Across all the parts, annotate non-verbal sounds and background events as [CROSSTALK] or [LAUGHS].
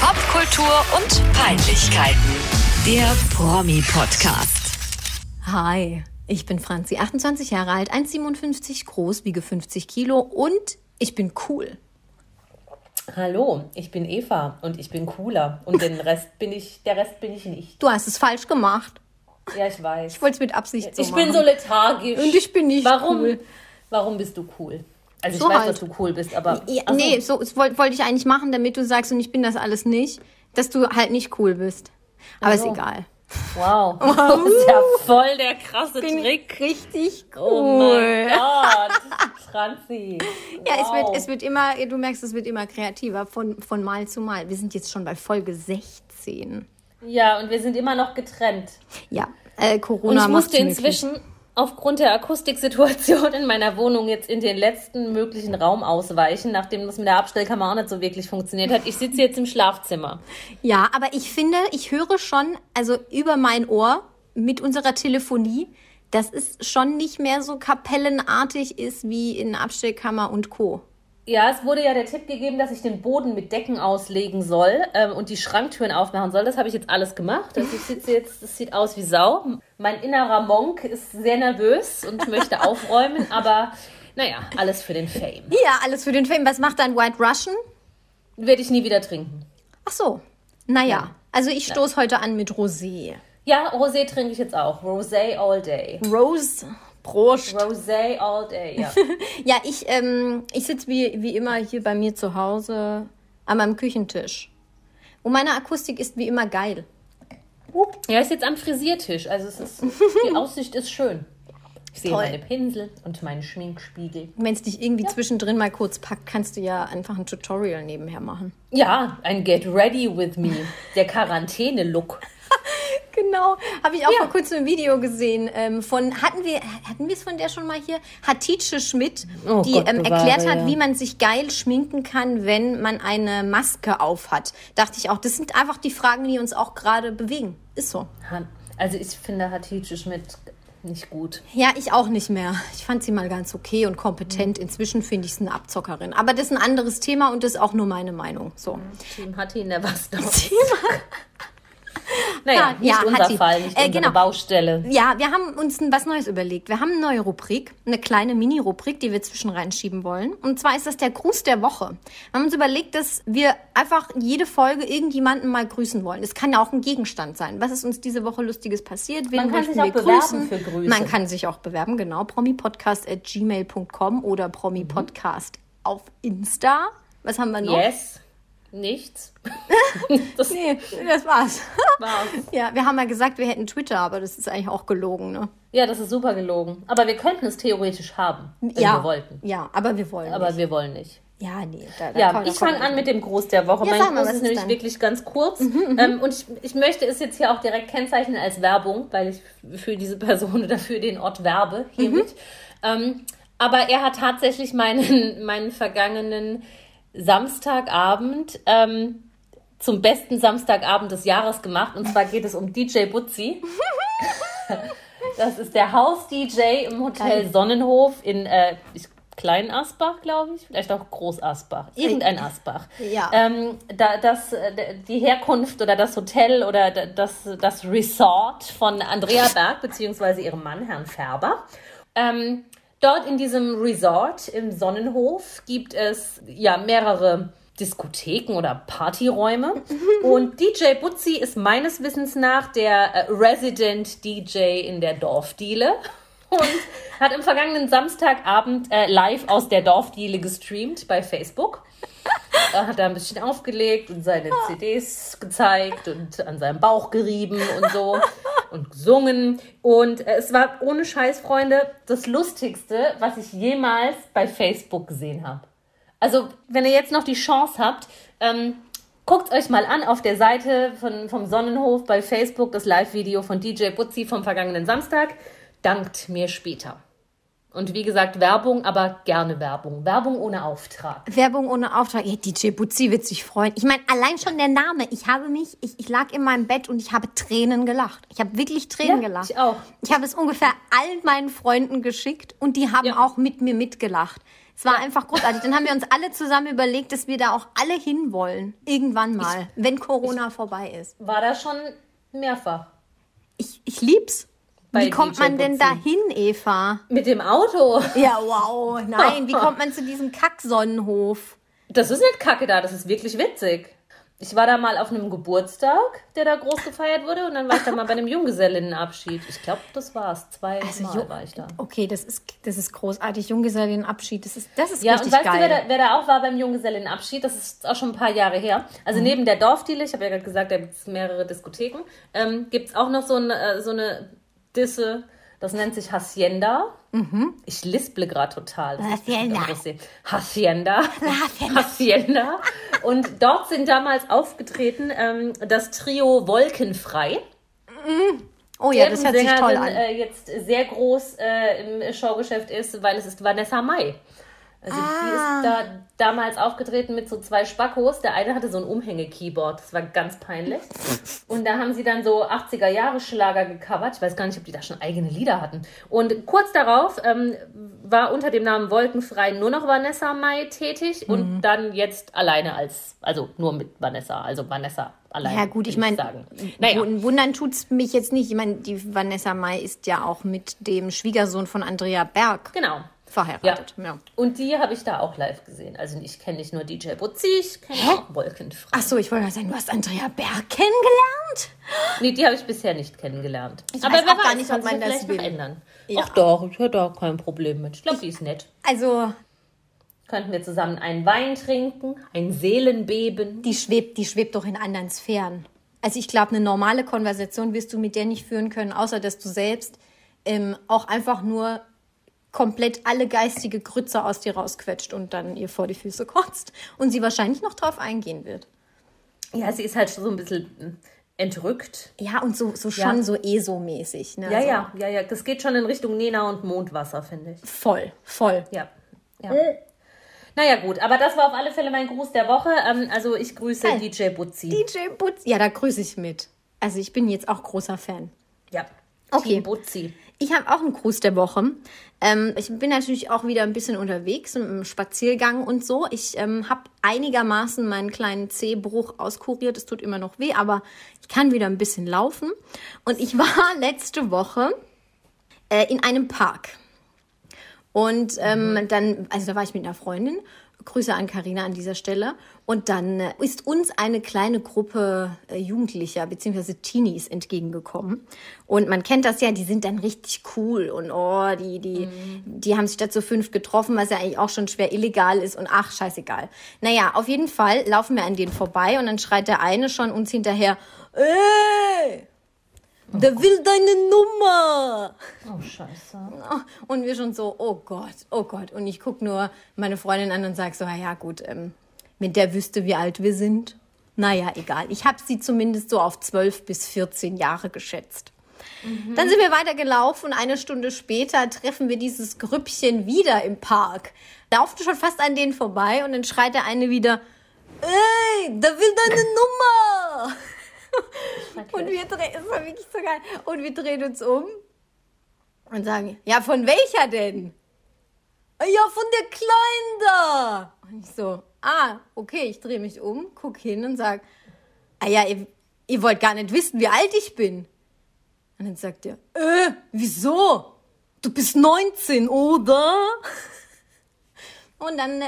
Popkultur und Peinlichkeiten. Der Promi-Podcast. Hi, ich bin Franzi, 28 Jahre alt, 1,57 groß, wiege 50 Kilo und ich bin cool. Hallo, ich bin Eva und ich bin cooler und den [LAUGHS] Rest bin ich, der Rest bin ich nicht. Du hast es falsch gemacht. Ja, ich weiß. Ich wollte es mit Absicht so ich machen. bin so lethargisch. Und ich bin nicht warum, cool. Warum bist du cool? Also So ich weiß, halt. dass du cool bist, aber Ja, so. nee, so wollte wollte ich eigentlich machen, damit du sagst, und ich bin das alles nicht, dass du halt nicht cool bist. Aber ist so. egal. wow, [LAUGHS] das ist ja voll der krasse Bin Trick. richtig cool. Oh mein Gott, [LAUGHS] Franzi. Ja, es wow. wird, es wird immer, du merkst, es wird immer kreativer von, von Mal zu Mal. Wir sind jetzt schon bei Folge 16. Ja, und wir sind immer noch getrennt. Ja, äh, Und Corona ich macht's musste inzwischen aufgrund der Akustiksituation in meiner Wohnung jetzt in den letzten möglichen Raum ausweichen, nachdem das mit der Abstellkammer auch nicht so wirklich funktioniert hat. Ich sitze jetzt im Schlafzimmer. Ja, aber ich finde, ich höre schon, also über mein Ohr mit unserer Telefonie, dass es schon nicht mehr so kapellenartig ist wie in Abstellkammer und Co. Ja, es wurde ja der Tipp gegeben, dass ich den Boden mit Decken auslegen soll ähm, und die Schranktüren aufmachen soll. Das habe ich jetzt alles gemacht. Also ich sitze jetzt, es sieht aus wie Sau. Mein innerer Monk ist sehr nervös und möchte aufräumen, [LAUGHS] aber naja, alles für den Fame. Ja, alles für den Film. Was macht dein White Russian? Werde ich nie wieder trinken. Ach so. Naja, also ich stoße heute an mit Rosé. Ja, Rosé trinke ich jetzt auch. Rosé all day. Rose. Prost. Rosé all day, ja. [LAUGHS] Ja, ich, ähm, ich sitze wie, wie immer hier bei mir zu Hause an meinem Küchentisch. Und meine Akustik ist wie immer geil. Ja, ist jetzt am Frisiertisch. Also es ist, die [LAUGHS] Aussicht ist schön. Ich sehe Toll. meine Pinsel und meinen Schminkspiegel. Wenn es dich irgendwie zwischendrin mal kurz packt, kannst du ja einfach ein Tutorial nebenher machen. Ja, ein Get Ready With Me. Der Quarantäne-Look. Genau, habe ich auch Ja. vor kurzem ein Video gesehen ähm, von, hatten wir hatten wir es von der schon mal hier? Hatice Schmidt, Oh die Gott ähm, bewahre, erklärt hat, ja. wie man sich geil schminken kann, wenn man eine Maske aufhat. Dachte ich auch, das sind einfach die Fragen, die uns auch gerade bewegen. Ist so. Also ich finde Hatice Schmidt nicht gut. Ja, ich auch nicht mehr. Ich fand sie mal ganz okay und kompetent. Inzwischen finde ich sie eine Abzockerin. Aber das ist ein anderes Thema und das ist auch nur meine Meinung. So. Team Hatti never stops. Naja, Ja, nicht ja, unser. Fall, nicht Äh, unsere genau. Baustelle. Ja, wir haben uns was Neues überlegt. Wir haben eine neue Rubrik, eine kleine Mini-Rubrik, die wir zwischen reinschieben wollen. Und zwar ist das der Gruß der Woche. Wir haben uns überlegt, dass wir einfach jede Folge irgendjemanden mal grüßen wollen. Es kann ja auch ein Gegenstand sein. Was ist uns diese Woche Lustiges passiert? Wen Man kann sich auch bewerben grüßen? für Grüße. Man kann sich auch bewerben, genau. promipodcast.gmail.com oder promipodcast auf Insta. Was haben wir noch? Yes. Nichts. [LAUGHS] das Nee, das war's. war's. ja, wir haben ja gesagt, wir hätten Twitter, aber das ist eigentlich auch gelogen, ne? Ja, das ist super gelogen. Aber wir könnten es theoretisch haben, wenn ja, wir wollten. Ja, aber wir wollen Aber nicht. wir wollen nicht. Ja, nee. Da, da Ja, kann- ich fange an mit dem Gruß der Woche. Ja, mein mal, Gruß ist ist nämlich dann? wirklich ganz kurz. Ähm, und ich, ich möchte es jetzt hier auch direkt kennzeichnen als Werbung, weil ich für diese Person [LAUGHS] oder für den Ort werbe hiermit. Ähm, aber er hat tatsächlich meinen, meinen vergangenen Samstagabend ähm, zum besten Samstagabend des Jahres gemacht. Und zwar geht es um DJ Butzi. [LAUGHS] Das ist der Haus-DJ im Hotel Geil. Sonnenhof in äh, ich- Klein Asbach, glaube ich. Vielleicht auch Groß Asbach. Irgendein Asbach. Ja. Ähm, da, das, äh, die Herkunft oder das Hotel oder da- das, das Resort von Andrea Berg beziehungsweise ihrem Mann, Herrn Färber. Ähm, dort in diesem Resort im Sonnenhof gibt es ja mehrere Diskotheken oder Partyräume. [LAUGHS] Und DJ Butzi ist meines Wissens nach der äh, Resident DJ in der Dorfdiele. [LAUGHS] Und hat am vergangenen Samstagabend äh, live aus der Dorfdiele gestreamt bei Facebook. [LAUGHS] Da hat er ein bisschen aufgelegt und seine CDs gezeigt und an seinem Bauch gerieben und so und gesungen. Und äh, es war ohne Scheiß, Freunde, das Lustigste, was ich jemals bei Facebook gesehen habe. Also, wenn ihr jetzt noch die Chance habt, ähm, guckt euch mal an auf der Seite von, vom Sonnenhof bei Facebook das Live-Video von DJ Butzi vom vergangenen Samstag. Dankt mir später. Und wie gesagt, Werbung, aber gerne Werbung. Werbung ohne Auftrag. Werbung ohne Auftrag. Ja, DJ Butzi wird sich freuen. Ich meine, allein schon der Name. Ich habe mich, ich, ich lag in meinem Bett und ich habe Tränen gelacht. Ich habe wirklich Tränen Ja, gelacht. ich auch. Ich habe es ungefähr allen meinen Freunden geschickt und die haben Ja. auch mit mir mitgelacht. Es war einfach großartig. Dann haben wir uns alle zusammen überlegt, dass wir da auch alle hinwollen. Irgendwann mal, wenn Corona vorbei ist. War da schon mehrfach. Ich, ich lieb's. Wie kommt DJ man denn dahin, Eva? Mit dem Auto. Ja, wow. Nein, wie kommt man zu diesem Kacksonnenhof? Das ist nicht kacke da, das ist wirklich witzig. Ich war da mal auf einem Geburtstag, der da groß gefeiert wurde, und dann war ich da mal bei einem Junggesellinnenabschied. Ich glaube, das war's. Zwei Also, Mal war ich da. Okay, das ist, das ist großartig. Junggesellinnenabschied, das ist, das ist Ja, und richtig weißt geil. du, wer da, wer da auch war beim Junggesellinnenabschied? Das ist auch schon ein paar Jahre her. Also neben der Dorfdiele, ich habe ja gerade gesagt, da gibt es mehrere Diskotheken, ähm, gibt es auch noch so, ein, äh, so eine Disse, das nennt sich Hacienda. Ich lisple gerade total. Das Hacienda. Hacienda. Hacienda. Hacienda. Und dort sind damals aufgetreten ähm, das Trio Wolkenfrei. oh ja, das hört sich toll Sängerin, an. Äh, jetzt sehr groß äh, im Showgeschäft ist, weil es ist Vanessa Mai. Also die Ah. ist da damals aufgetreten mit so zwei Spackos. Der eine hatte so ein Umhänge-Keyboard, das war ganz peinlich. [LAUGHS] Und da haben sie dann so 80er-Jahre-Schlager gecovert. Ich weiß gar nicht, ob die da schon eigene Lieder hatten. Und kurz darauf ähm, war unter dem Namen Wolkenfrei nur noch Vanessa Mai tätig Mhm. und dann jetzt alleine als, also nur mit Vanessa, also Vanessa alleine. Ja gut, ich meine. Naja. wund- wundern tut's mich jetzt nicht. Ich meine, die Vanessa Mai ist ja auch mit dem Schwiegersohn von Andrea Berg Genau. Verheiratet. Ja. Und die habe ich da auch live gesehen. Also ich kenne nicht nur DJ Butzi, ich kenne auch Wolkenfrei. Ach so, ich wollte mal sagen, du hast Andrea Berg kennengelernt? Nee, die habe ich bisher nicht kennengelernt. Ich weiß auch gar nicht, ob man ja das will. ändern. Ja. Ach doch, ich hätte da kein Problem mit. Ich glaube, die ist nett. Also, Könnten wir zusammen einen Wein trinken, ein Seelenbeben. die schwebt, die schwebt doch in anderen Sphären. Also ich glaube, eine normale Konversation wirst du mit der nicht führen können, außer dass du selbst ähm, auch einfach nur komplett alle geistige Grütze aus dir rausquetscht und dann ihr vor die Füße kotzt und sie wahrscheinlich noch drauf eingehen wird. Ja, sie ist halt so ein bisschen mm, entrückt. Ja, und so, so Ja. schon so ESO-mäßig. Ne? Ja, so ja, ja, ja. Das geht schon in Richtung Nena und Mondwasser, finde ich. Voll, voll. Ja. ja. Naja, gut, aber das war auf alle Fälle mein Gruß der Woche. Ähm, also ich grüße Geil. DJ Butzi. DJ Butz. Ja, da grüße ich mit. Also ich bin jetzt auch großer Fan. Ja. Okay. Butzi. Ich habe auch einen Gruß der Woche. Ähm, ich bin natürlich auch wieder ein bisschen unterwegs im Spaziergang und so. Ich ähm, habe einigermaßen meinen kleinen Zehbruch auskuriert. Es tut immer noch weh, aber ich kann wieder ein bisschen laufen. Und ich war [LAUGHS] letzte Woche äh, in einem Park. Und ähm, dann, also da war ich mit einer Freundin. Grüße an Karina an dieser Stelle. Und dann äh, ist uns eine kleine Gruppe äh, Jugendlicher bzw. Teenies entgegengekommen. Und man kennt das ja, die sind dann richtig cool und oh, die, die, die haben sich da zu fünf getroffen, was ja eigentlich auch schon schwer illegal ist und ach, scheißegal. Naja, auf jeden Fall laufen wir an denen vorbei und dann schreit der eine schon uns hinterher, ey, der will deine Nummer. Oh, scheiße. Und wir schon so, oh Gott, oh Gott. Und ich guck nur meine Freundin an und sag so, ja gut, ähm, wenn der wüsste, wie alt wir sind. Naja, egal. Ich habe sie zumindest so auf 12 bis 14 Jahre geschätzt. Dann sind wir weitergelaufen. Eine Stunde später treffen wir dieses Grüppchen wieder im Park. Laufen schon fast an denen vorbei und dann schreit der eine wieder, ey, der will deine Nummer. Und wir drehen, das war wirklich so geil. Und wir drehen uns um und sagen, ja, von welcher denn? "Ah, Ja, von der Kleinen da. Und ich so, ah, okay, ich drehe mich um, guck hin und sag, ah ja, ihr, ihr wollt gar nicht wissen, wie alt ich bin. Und dann sagt er, äh, wieso? Du bist 19, oder? Und dann, äh,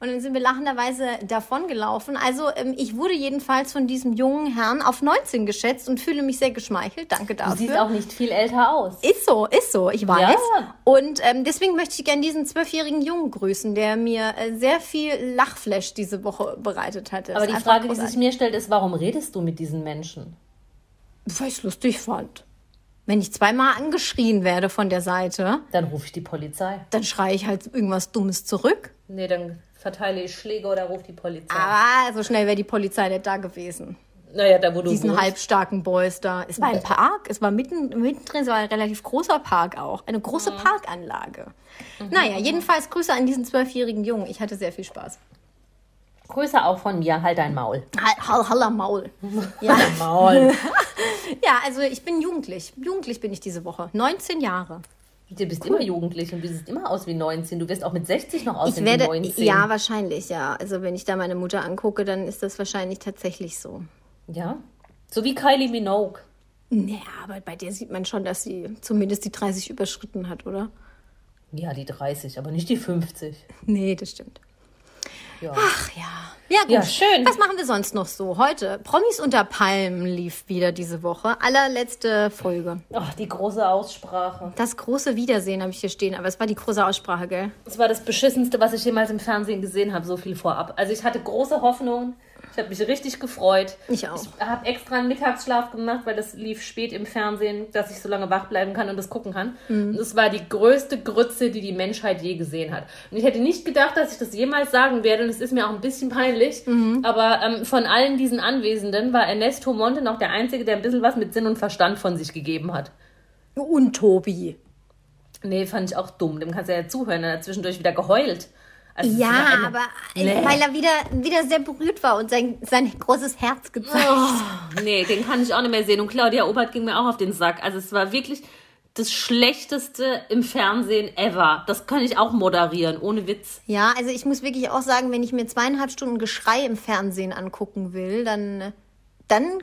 und dann sind wir lachenderweise davongelaufen. Also ähm, ich wurde jedenfalls von diesem jungen Herrn auf 19 geschätzt und fühle mich sehr geschmeichelt. Danke Du dafür. siehst auch nicht viel älter aus. Ist so, ist so, ich weiß. Ja. Und ähm, deswegen möchte ich gerne diesen zwölfjährigen Jungen grüßen, der mir äh, sehr viel Lachflash diese Woche bereitet hat. Aber die Frage, die sich großartig. mir stellt, ist, warum redest du mit diesen Menschen? Weil ich es lustig fand. Wenn ich zweimal angeschrien werde von der Seite, Dann rufe ich die Polizei. dann schreie ich halt irgendwas Dummes zurück. Nee, dann verteile ich Schläge oder rufe die Polizei. Aber so schnell wäre die Polizei nicht da gewesen. Naja, da wo du diesen wohnst. halbstarken Boys da. Es war ein Park, es war mitten, mittendrin, es war ein relativ großer Park auch. Eine große Parkanlage. Naja, jedenfalls Grüße an diesen zwölfjährigen Jungen. Ich hatte sehr viel Spaß. Grüße auch von mir, halt dein Maul. Hall, hall, halla Maul. [LAUGHS] Ja. Maul. [LAUGHS] ja, also ich bin jugendlich. Jugendlich bin ich diese Woche. 19 Jahre. Du bist immer jugendlich und du siehst immer aus wie 19. Du wirst auch mit 60 noch aussehen Ich werde, wie 19. ja, wahrscheinlich, ja. Also wenn ich da meine Mutter angucke, dann ist das wahrscheinlich tatsächlich so. Ja? So wie Kylie Minogue. Naja, aber bei der sieht man schon, dass sie zumindest die 30 überschritten hat, oder? Ja, die 30, aber nicht die 50. Nee, das stimmt. Ja. Ach ja. Ja, gut. Ja, schön. Was machen wir sonst noch so? Heute, Promis unter Palmen lief wieder diese Woche. Allerletzte Folge. Ach, die große Aussprache. Das große Wiedersehen habe ich hier stehen, aber es war die große Aussprache, gell? Das war das Beschissenste, was ich jemals im Fernsehen gesehen habe, so viel vorab. Also ich hatte große Hoffnungen. Ich habe mich richtig gefreut. Ich auch. Ich habe extra einen Mittagsschlaf gemacht, weil das lief spät im Fernsehen, dass ich so lange wach bleiben kann und das gucken kann. Mhm. Und es war die größte Grütze, die die Menschheit je gesehen hat. Und ich hätte nicht gedacht, dass ich das jemals sagen werde. Und es ist mir auch ein bisschen peinlich. Mhm. Aber ähm, von allen diesen Anwesenden war Ernesto Monte noch der Einzige, der ein bisschen was mit Sinn und Verstand von sich gegeben hat. Und Tobi. Nee, fand ich auch dumm. Dem kannst du ja zuhören. Er hat zwischendurch wieder geheult. Also Ja, aber Nee. weil er wieder, wieder sehr berührt war und sein, sein großes Herz gezeigt. Oh, nee, den kann ich auch nicht mehr sehen. Und Claudia Obert ging mir auch auf den Sack. Also es war wirklich das Schlechteste im Fernsehen ever. Das kann ich auch moderieren, ohne Witz. Ja, also ich muss wirklich auch sagen, wenn ich mir zweieinhalb Stunden Geschrei im Fernsehen angucken will, dann, dann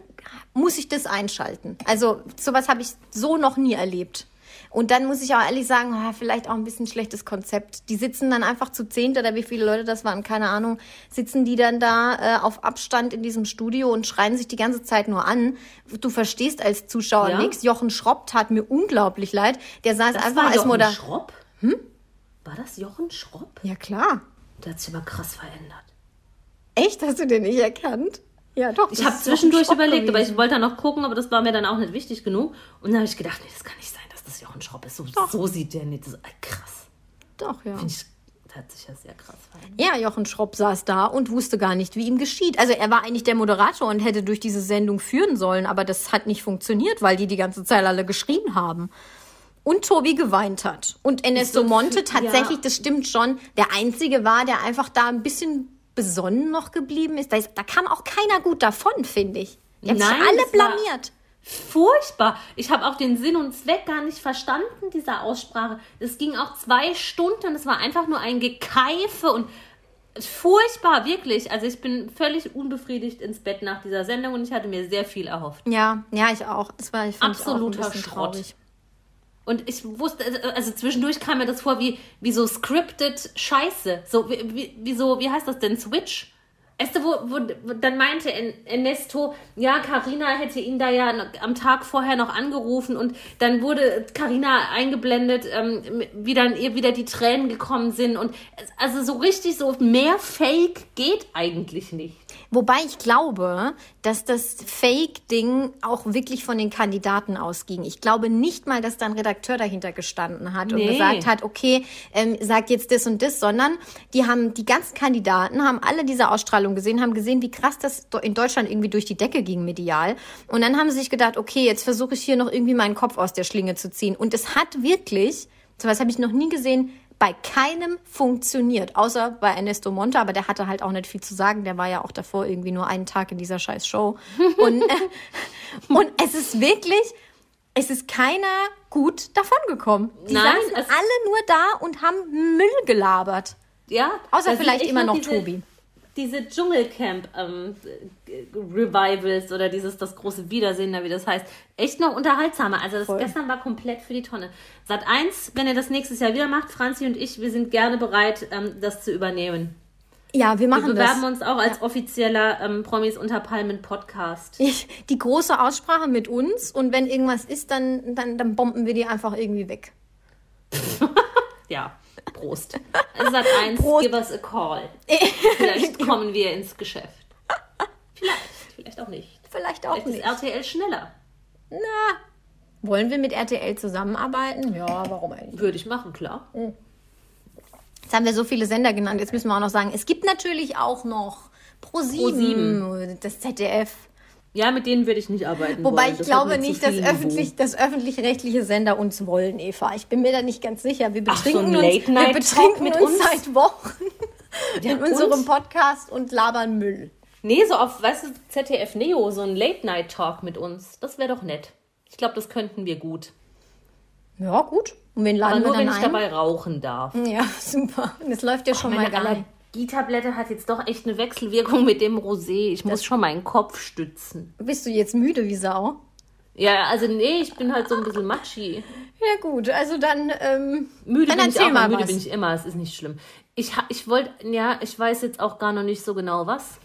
muss ich das einschalten. Also sowas habe ich so noch nie erlebt. Und dann muss ich auch ehrlich sagen, ah, vielleicht auch ein bisschen schlechtes Konzept. Die sitzen dann einfach zu zehnt oder wie viele Leute das waren, keine Ahnung, sitzen die dann da äh, auf Abstand in diesem Studio und schreien sich die ganze Zeit nur an. Du verstehst als Zuschauer Ja? nichts. Jochen Schropp tat mir unglaublich leid. Der saß Das einfach war als Jochen Moder. Schropp? Hm? War das Jochen Schropp? Ja klar. Der hat sich aber krass verändert. Echt? Hast du den nicht erkannt? Ja, doch. Ich habe zwischendurch überlegt, aber ich gewesen. wollte da noch gucken, aber das war mir dann auch nicht wichtig genug. Und dann habe ich gedacht, nee, das kann nicht sein, Schropp ist. So, so sieht der nicht. Das ist, äh, krass. Doch, ja. Finde ich, hat sich ja sehr krass verändert. Ja, Jochen Schropp saß da und wusste gar nicht, wie ihm geschieht. Also er war eigentlich der Moderator und hätte durch diese Sendung führen sollen, aber das hat nicht funktioniert, weil die die ganze Zeit alle geschrien haben. Und Tobi geweint hat. Und Ernesto Monte tatsächlich, ja. das stimmt schon, der Einzige war, der einfach da ein bisschen besonnen noch geblieben ist. Da, ist, da kam auch keiner gut davon, finde ich. Die haben sich Nein, alle das war- blamiert. Furchtbar. Ich habe auch den Sinn und Zweck gar nicht verstanden dieser Aussprache. Es ging auch zwei Stunden und es war einfach nur ein Gekeife und furchtbar, wirklich. Also ich bin völlig unbefriedigt ins Bett nach dieser Sendung und ich hatte mir sehr viel erhofft. Ja, ja, ich auch. Das war ich Absoluter ich auch ein Schrott. traurig. Und ich wusste, also- also zwischendurch kam mir das vor wie, wie so scripted Scheiße. So, wie, wie, wie so, wie heißt das denn? Switch? Weißt du, wo, wo, wo dann meinte Ernesto, ja, Karina hätte ihn da ja am Tag vorher noch angerufen und dann wurde Karina eingeblendet, ähm, wie dann ihr wieder die Tränen gekommen sind und also so richtig so mehr Fake geht eigentlich nicht. Wobei ich glaube, dass das Fake-Ding auch wirklich von den Kandidaten ausging. Ich glaube nicht mal, dass da ein Redakteur dahinter gestanden hat und Nee. gesagt hat, okay, ähm, sag jetzt das und das, sondern die haben, die ganzen Kandidaten haben alle diese Ausstrahlung gesehen, haben gesehen, wie krass das in Deutschland irgendwie durch die Decke ging medial. Und dann haben sie sich gedacht, okay, jetzt versuche ich hier noch irgendwie meinen Kopf aus der Schlinge zu ziehen. Und es hat wirklich, sowas habe ich noch nie gesehen, bei keinem funktioniert, außer bei Ernesto Monte, aber der hatte halt auch nicht viel zu sagen. Der war ja auch davor irgendwie nur einen Tag in dieser scheiß Show. Und, [LAUGHS] und es ist wirklich, es ist keiner gut davongekommen. Die Nein, saßen alle nur da und haben Müll gelabert. Ja. Außer da vielleicht immer noch diese, Tobi. Diese Dschungelcamp ähm, äh, Revivals oder dieses das große Wiedersehen, da wie das heißt, echt noch unterhaltsamer. Also das Voll. gestern war komplett für die Tonne. Sat 1, wenn ihr das nächstes Jahr wieder macht, Franzi und ich, wir sind gerne bereit, ähm, das zu übernehmen. Ja, wir Wir machen bewerben das. uns auch als offizieller ähm, Promis unter Palmen Podcast. Ich, die große Aussprache mit uns und wenn irgendwas ist, dann, dann, dann bomben wir die einfach irgendwie weg. [LAUGHS] Ja, Prost. Sat 1, Prost. give us a call. [LAUGHS] Vielleicht kommen wir ins Geschäft. Vielleicht, vielleicht auch nicht. Vielleicht auch Vielleicht ist nicht. RTL schneller. Na, wollen wir mit RTL zusammenarbeiten? Ja, warum eigentlich? Würde ich machen, klar. Jetzt haben wir so viele Sender genannt. Jetzt müssen wir auch noch sagen, es gibt natürlich auch noch Pro7, das ZDF. Ja, mit denen würde ich nicht arbeiten. Wobei ich Das glaube nicht, dass, öffentlich, dass öffentlich-rechtliche Sender uns wollen, Eva. Ich bin mir da nicht ganz sicher. Wir so betrinken ein uns, wir betrinken mit uns uns? seit Wochen Ja, in unserem und? Podcast und labern Müll. Nee, so auf, weißt du, ZDF Neo, so ein Late-Night-Talk mit uns. Das wäre doch nett. Ich glaube, das könnten wir gut. Ja, gut. Und wen Aber laden nur, wir wenn dann ich ein? dabei rauchen darf. Ja, [LAUGHS] super. Und es läuft ja schon mal Meine geil. Allergietablette hat jetzt doch echt eine Wechselwirkung mit dem Rosé. Ich muss schon meinen Kopf stützen. Bist du jetzt müde wie Sau? Ja, also nee, ich bin halt so ein bisschen matschi. Ja gut, also dann ähm, Müde Dann bin ich auch, mal müde was. bin ich immer, es ist nicht schlimm. Ich, ha- ich wollte, ja, ich weiß jetzt auch gar noch nicht so genau was.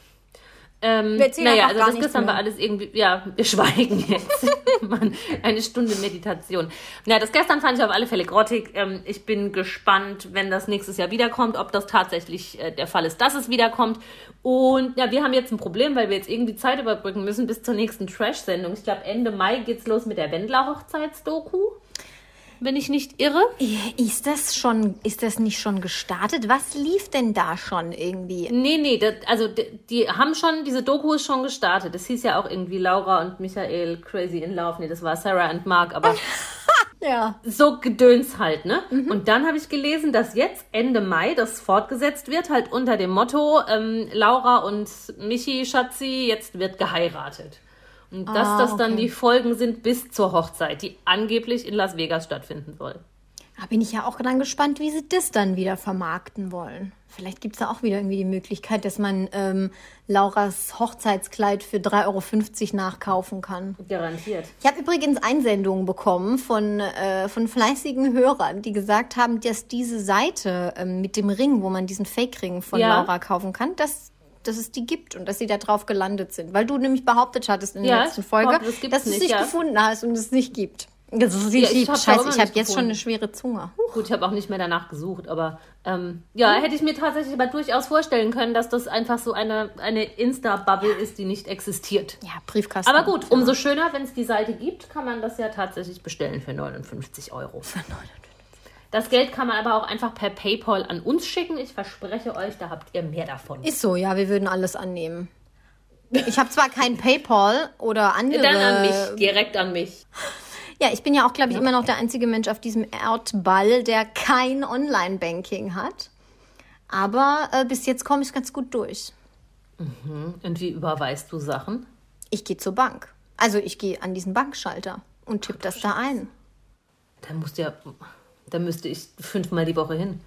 Ähm, Wir erzählen naja, also das gestern mehr. war alles irgendwie, ja, wir [LAUGHS] schweigen jetzt. [LAUGHS] Mann, eine Stunde Meditation. Ja, das gestern fand ich auf alle Fälle grottig. Ähm, ich bin gespannt, wenn das nächstes Jahr wiederkommt, ob das tatsächlich äh, der Fall ist, dass es wiederkommt. Und ja, wir haben jetzt ein Problem, weil wir jetzt irgendwie Zeit überbrücken müssen bis zur nächsten Trash-Sendung. Ich glaube, Ende Mai geht's los mit der Wendler-Hochzeitsdoku. Wenn ich nicht irre. ist das schon, ist das nicht schon gestartet? Was lief denn da schon irgendwie? Nee, nee, das, also die, die haben schon, diese Doku ist schon gestartet. Das hieß ja auch irgendwie Laura und Michael Crazy in Love. Nee, das war Sarah und Mark, aber [LAUGHS] Ja. so Gedöns halt, ne? Und dann habe ich gelesen, dass jetzt Ende Mai das fortgesetzt wird, halt unter dem Motto, ähm, Laura und Michi Schatzi, jetzt wird geheiratet. Und dass Ah, das dann okay. die Folgen sind bis zur Hochzeit, die angeblich in Las Vegas stattfinden soll. Da bin ich ja auch dann gespannt, wie sie das dann wieder vermarkten wollen. Vielleicht gibt es da auch wieder irgendwie die Möglichkeit, dass man ähm, Lauras Hochzeitskleid für 3,50 Euro nachkaufen kann. Garantiert. Ich habe übrigens Einsendungen bekommen von, äh, von fleißigen Hörern, die gesagt haben, dass diese Seite ähm, mit dem Ring, wo man diesen Fake-Ring von Ja. Laura kaufen kann, dass, dass es die gibt und dass sie da drauf gelandet sind. Weil du nämlich behauptet hattest in der Ja, letzten Folge, behaupte, das dass du es nicht, ja. gefunden hast und es nicht gibt. Das ist Ja, ich scheiße. Ich habe jetzt schon eine schwere Zunge. Huh. Gut, ich habe auch nicht mehr danach gesucht, aber ähm, ja, hätte ich mir tatsächlich aber durchaus vorstellen können, dass das einfach so eine, eine Insta-Bubble ist, die nicht existiert. Ja, Briefkasten. Aber gut, umso schöner, wenn es die Seite gibt, kann man das ja tatsächlich bestellen für 59 Euro. Das Geld kann man aber auch einfach per PayPal an uns schicken. Ich verspreche euch, da habt ihr mehr davon. Ist so, ja, wir würden alles annehmen. Ich habe zwar kein PayPal oder andere. Dann an mich, direkt an mich. Ja, ich bin ja auch, glaube ich, immer noch der einzige Mensch auf diesem Erdball, der kein Online-Banking hat. Aber äh, bis jetzt komme ich ganz gut durch. Und wie überweist du Sachen? Ich gehe zur Bank. Also ich gehe an diesen Bankschalter und tippe das da ein. Da musst du ja, da müsste ich fünfmal die Woche hin.